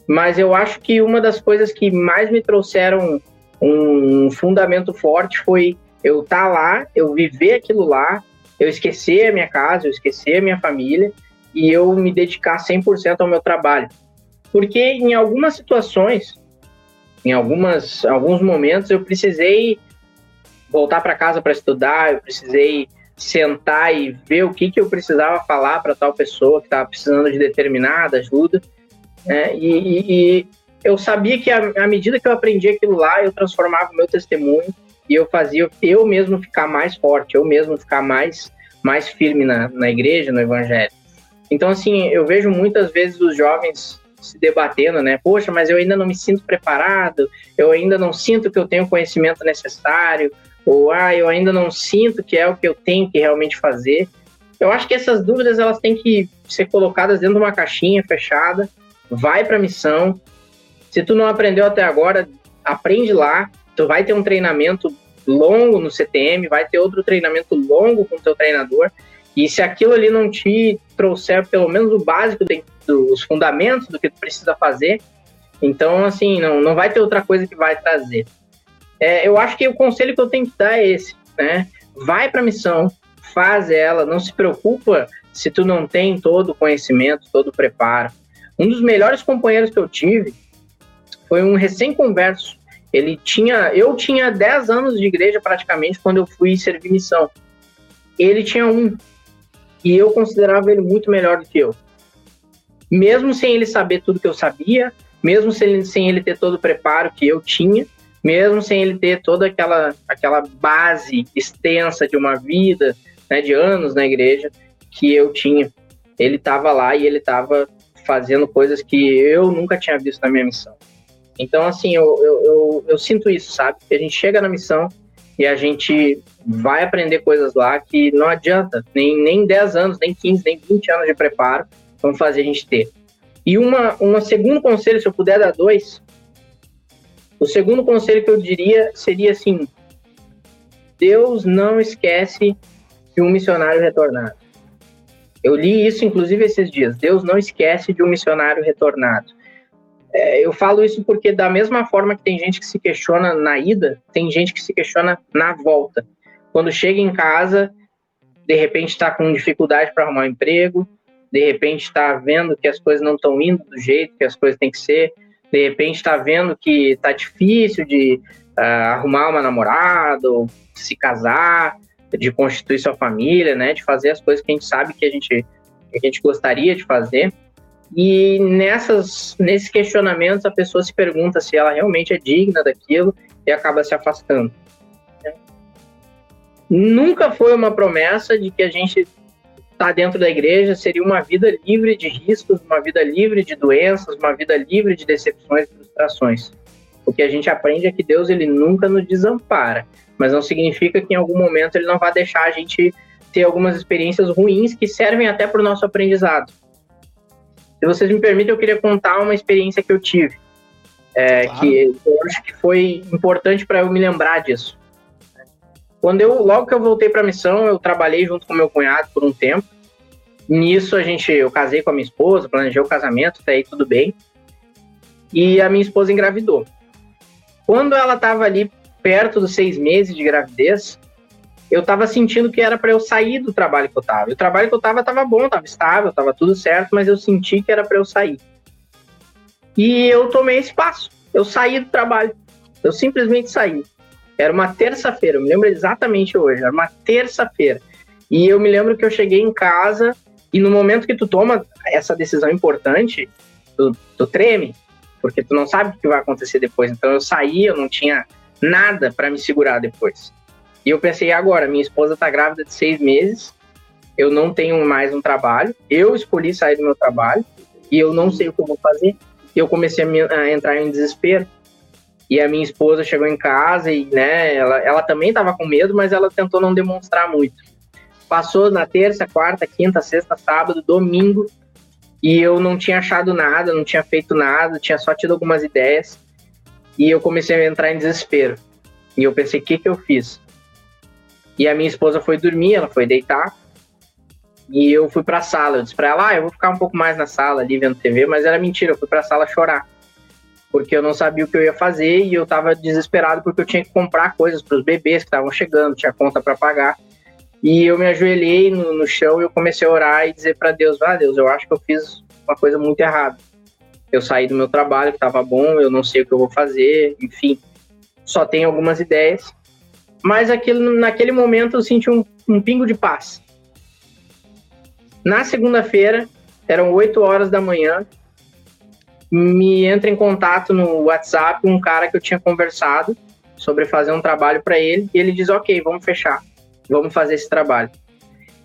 Mas eu acho que uma das coisas que mais me trouxeram um fundamento forte foi eu estar tá lá, eu viver aquilo lá, eu esquecer a minha casa, eu esquecer a minha família e eu me dedicar 100% ao meu trabalho. Porque em algumas situações, em algumas, alguns momentos, eu precisei voltar para casa para estudar, eu precisei sentar e ver o que, que eu precisava falar para tal pessoa que estava precisando de determinada ajuda. Né? E, e, e, eu sabia que à medida que eu aprendia aquilo lá, eu transformava o meu testemunho e eu fazia eu mesmo ficar mais forte, eu mesmo ficar mais, mais firme na, na igreja, no evangelho. Então, assim, eu vejo muitas vezes os jovens se debatendo, né? Poxa, mas eu ainda não me sinto preparado, eu ainda não sinto que eu tenho o conhecimento necessário, ou ah, eu ainda não sinto que é o que eu tenho que realmente fazer. Eu acho que essas dúvidas elas têm que ser colocadas dentro de uma caixinha fechada, vai para a missão. Se tu não aprendeu até agora, aprende lá. Tu vai ter um treinamento longo no CTM, vai ter outro treinamento longo com o teu treinador. E se aquilo ali não te trouxer pelo menos o básico, dos fundamentos do que tu precisa fazer, então, assim, não, não vai ter outra coisa que vai trazer. É, eu acho que o conselho que eu tenho que dar é esse, né? Vai para a missão, faz ela, não se preocupa se tu não tem todo o conhecimento, todo o preparo. Um dos melhores companheiros que eu tive foi um recém-converso. Ele tinha, eu tinha 10 anos de igreja praticamente quando eu fui servir missão. Ele tinha um e eu considerava ele muito melhor do que eu. Mesmo sem ele saber tudo que eu sabia, mesmo sem ele, sem ele ter todo o preparo que eu tinha, mesmo sem ele ter toda aquela, aquela base extensa de uma vida, né, de anos na igreja que eu tinha. Ele estava lá e ele estava fazendo coisas que eu nunca tinha visto na minha missão. Então, assim, eu, eu, eu, eu sinto isso, sabe? Que a gente chega na missão e a gente vai aprender coisas lá que não adianta, nem, nem 10 anos, nem 15, nem 20 anos de preparo vão fazer a gente ter. E uma, uma segundo conselho, se eu puder dar dois, o segundo conselho que eu diria seria assim: Deus não esquece de um missionário retornado. Eu li isso, inclusive, esses dias. Deus não esquece de um missionário retornado. É, eu falo isso porque, da mesma forma que tem gente que se questiona na ida, tem gente que se questiona na volta. Quando chega em casa, de repente está com dificuldade para arrumar um emprego, de repente está vendo que as coisas não estão indo do jeito que as coisas têm que ser, de repente está vendo que está difícil de uh, arrumar uma namorada, ou se casar, de constituir sua família, né, de fazer as coisas que a gente sabe que a gente, que a gente gostaria de fazer. E nessas, nesses questionamentos a pessoa se pergunta se ela realmente é digna daquilo e acaba se afastando. Nunca foi uma promessa de que a gente está dentro da igreja seria uma vida livre de riscos, uma vida livre de doenças, uma vida livre de decepções e frustrações. O que a gente aprende é que Deus ele nunca nos desampara, mas não significa que em algum momento ele não vai deixar a gente ter algumas experiências ruins que servem até para o nosso aprendizado. Se vocês me permitem, eu queria contar uma experiência que eu tive, é, claro. que eu acho que foi importante para eu me lembrar disso. Quando eu, logo que eu voltei para a missão, eu trabalhei junto com meu cunhado por um tempo. Nisso a gente, eu casei com a minha esposa, planejei o casamento, até aí tudo bem. E a minha esposa engravidou. Quando ela estava ali perto dos seis meses de gravidez, eu estava sentindo que era para eu sair do trabalho que eu estava. O trabalho que eu estava estava bom, estava estável, estava tudo certo, mas eu senti que era para eu sair. E eu tomei esse passo. Eu saí do trabalho. Eu simplesmente saí. Era uma terça-feira, eu me lembro exatamente hoje, era uma terça-feira. E eu me lembro que eu cheguei em casa e no momento que tu toma essa decisão importante, tu, tu treme, porque tu não sabe o que vai acontecer depois. Então eu saí, eu não tinha nada para me segurar depois. E eu pensei, agora, minha esposa tá grávida de seis meses, eu não tenho mais um trabalho, eu escolhi sair do meu trabalho e eu não sei o que eu vou fazer. E eu comecei a, me, a entrar em desespero. E a minha esposa chegou em casa e, né, ela, ela também estava com medo, mas ela tentou não demonstrar muito. Passou na terça, quarta, quinta, sexta, sábado, domingo, e eu não tinha achado nada, não tinha feito nada, tinha só tido algumas ideias. E eu comecei a entrar em desespero. E eu pensei, o que, que eu fiz? E a minha esposa foi dormir, ela foi deitar. E eu fui pra sala. Eu disse pra ela, ah, eu vou ficar um pouco mais na sala ali vendo TV, mas era mentira, eu fui pra sala chorar. Porque eu não sabia o que eu ia fazer e eu tava desesperado porque eu tinha que comprar coisas para os bebês que estavam chegando, tinha conta para pagar. E eu me ajoelhei no, no chão e eu comecei a orar e dizer para Deus: Ah, Deus, eu acho que eu fiz uma coisa muito errada. Eu saí do meu trabalho que estava bom, eu não sei o que eu vou fazer, enfim, só tenho algumas ideias. Mas naquele momento eu senti um, um pingo de paz. Na segunda-feira, eram 8 horas da manhã, me entra em contato no WhatsApp um cara que eu tinha conversado sobre fazer um trabalho para ele e ele diz: "OK, vamos fechar. Vamos fazer esse trabalho".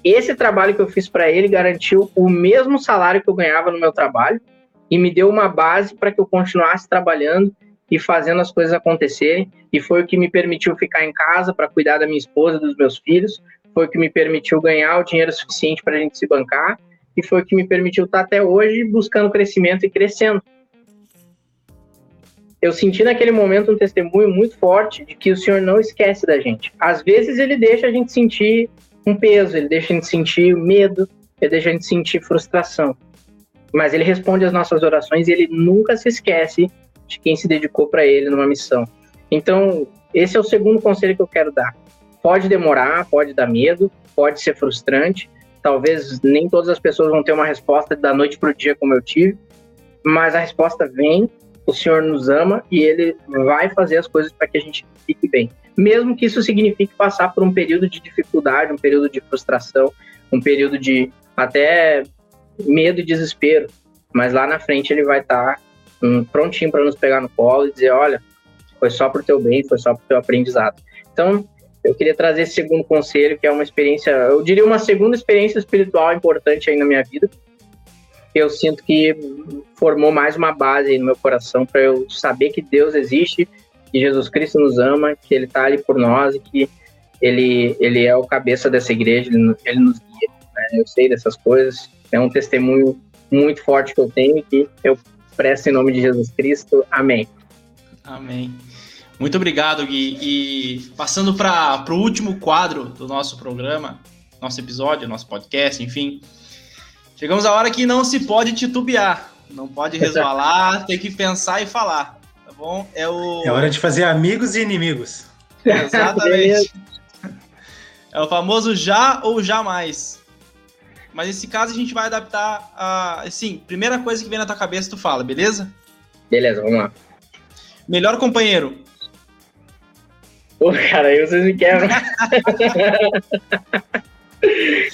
Esse trabalho que eu fiz para ele garantiu o mesmo salário que eu ganhava no meu trabalho e me deu uma base para que eu continuasse trabalhando e fazendo as coisas acontecerem. E foi o que me permitiu ficar em casa para cuidar da minha esposa, dos meus filhos. Foi o que me permitiu ganhar o dinheiro suficiente para a gente se bancar. E foi o que me permitiu estar até hoje buscando crescimento e crescendo. Eu senti naquele momento um testemunho muito forte de que o Senhor não esquece da gente. Às vezes ele deixa a gente sentir um peso, ele deixa a gente sentir medo, ele deixa a gente sentir frustração. Mas ele responde às nossas orações e ele nunca se esquece de quem se dedicou para ele numa missão. Então, esse é o segundo conselho que eu quero dar. Pode demorar, pode dar medo, pode ser frustrante. Talvez nem todas as pessoas vão ter uma resposta da noite para o dia como eu tive, mas a resposta vem. O Senhor nos ama e Ele vai fazer as coisas para que a gente fique bem, mesmo que isso signifique passar por um período de dificuldade, um período de frustração, um período de até medo e desespero. Mas lá na frente Ele vai estar tá prontinho para nos pegar no colo e dizer: olha, foi só para o teu bem, foi só para o teu aprendizado. Então, eu queria trazer esse segundo conselho, que é uma experiência, eu diria uma segunda experiência espiritual importante aí na minha vida. Eu sinto que formou mais uma base no meu coração para eu saber que Deus existe, que Jesus Cristo nos ama, que Ele está ali por nós e que Ele, ele é o cabeça dessa igreja, Ele, ele nos guia. Né? Eu sei dessas coisas, é um testemunho muito forte que eu tenho e que eu presto em nome de Jesus Cristo. Amém. Amém. Muito obrigado, Gui. E passando para o último quadro do nosso programa, nosso episódio, nosso podcast, enfim. Chegamos à hora que não se pode titubear, não pode resvalar, tem que pensar e falar, tá bom? É, o... é hora de fazer amigos e inimigos. Exatamente. é o famoso já ou jamais. Mas nesse caso a gente vai adaptar a. Assim, primeira coisa que vem na tua cabeça, tu fala, beleza? Beleza, vamos lá. Melhor companheiro. Pô, cara, aí vocês me quebram.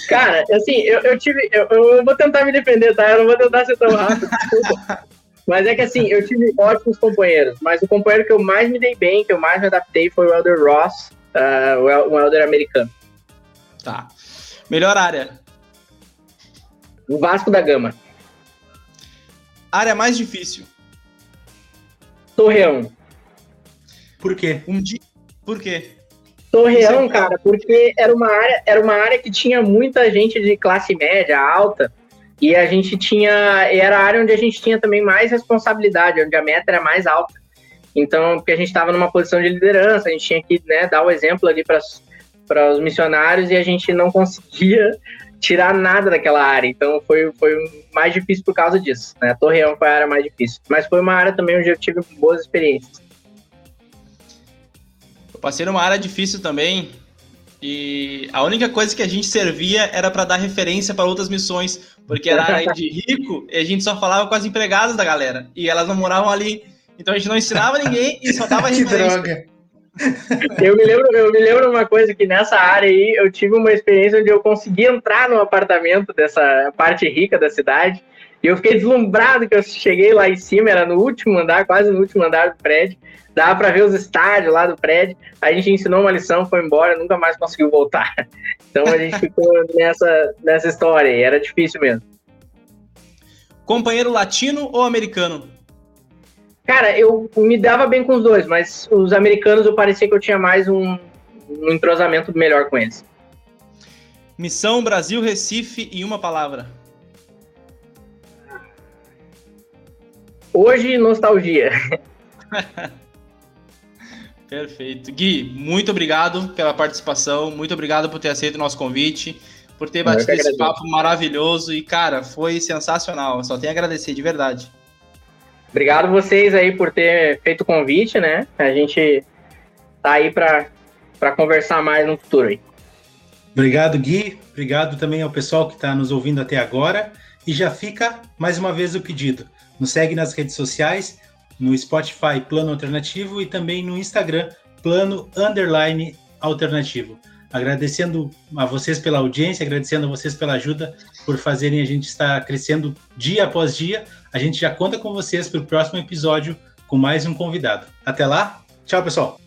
cara, assim, eu, eu tive. Eu, eu, vou tentar me defender, tá? Eu não vou tentar ser tão rápido. Mas é que assim, eu tive ótimos companheiros, mas o companheiro que eu mais me dei bem, que eu mais me adaptei foi o Elder Ross, uh, o Elder americano. Tá. Melhor área. O Vasco da Gama. Área mais difícil. Torreão. Por quê? Um dia. Por quê? Torreão, cara, porque era uma área, era uma área que tinha muita gente de classe média, alta, e a gente tinha, era a área onde a gente tinha também mais responsabilidade, onde a meta era mais alta. Então, porque a gente estava numa posição de liderança, a gente tinha que né, dar o exemplo ali para os missionários e a gente não conseguia tirar nada daquela área. Então foi, foi mais difícil por causa disso. Né? A Torreão foi a área mais difícil. Mas foi uma área também onde eu tive boas experiências. Eu passei numa área difícil também. E a única coisa que a gente servia era para dar referência para outras missões, porque era área de rico e a gente só falava com as empregadas da galera. E elas não moravam ali. Então a gente não ensinava ninguém e só dava referência. que droga. Eu me lembro, eu me lembro uma coisa que nessa área aí eu tive uma experiência onde eu consegui entrar no apartamento dessa parte rica da cidade. E eu fiquei deslumbrado que eu cheguei lá em cima, era no último andar, quase no último andar do prédio. Dava para ver os estádios lá do prédio. A gente ensinou uma lição, foi embora, nunca mais conseguiu voltar. Então a gente ficou nessa, nessa história e era difícil mesmo. Companheiro latino ou americano? Cara, eu me dava bem com os dois, mas os americanos eu parecia que eu tinha mais um, um entrosamento melhor com eles. Missão Brasil Recife em uma palavra. Hoje, nostalgia. Perfeito. Gui, muito obrigado pela participação, muito obrigado por ter aceito o nosso convite, por ter batido esse papo maravilhoso e, cara, foi sensacional. Só tenho a agradecer, de verdade. Obrigado vocês aí por ter feito o convite, né? A gente tá aí para conversar mais no futuro aí. Obrigado, Gui. Obrigado também ao pessoal que está nos ouvindo até agora. E já fica mais uma vez o pedido. Nos segue nas redes sociais, no Spotify Plano Alternativo e também no Instagram Plano Underline Alternativo. Agradecendo a vocês pela audiência, agradecendo a vocês pela ajuda, por fazerem a gente estar crescendo dia após dia. A gente já conta com vocês para o próximo episódio com mais um convidado. Até lá, tchau pessoal!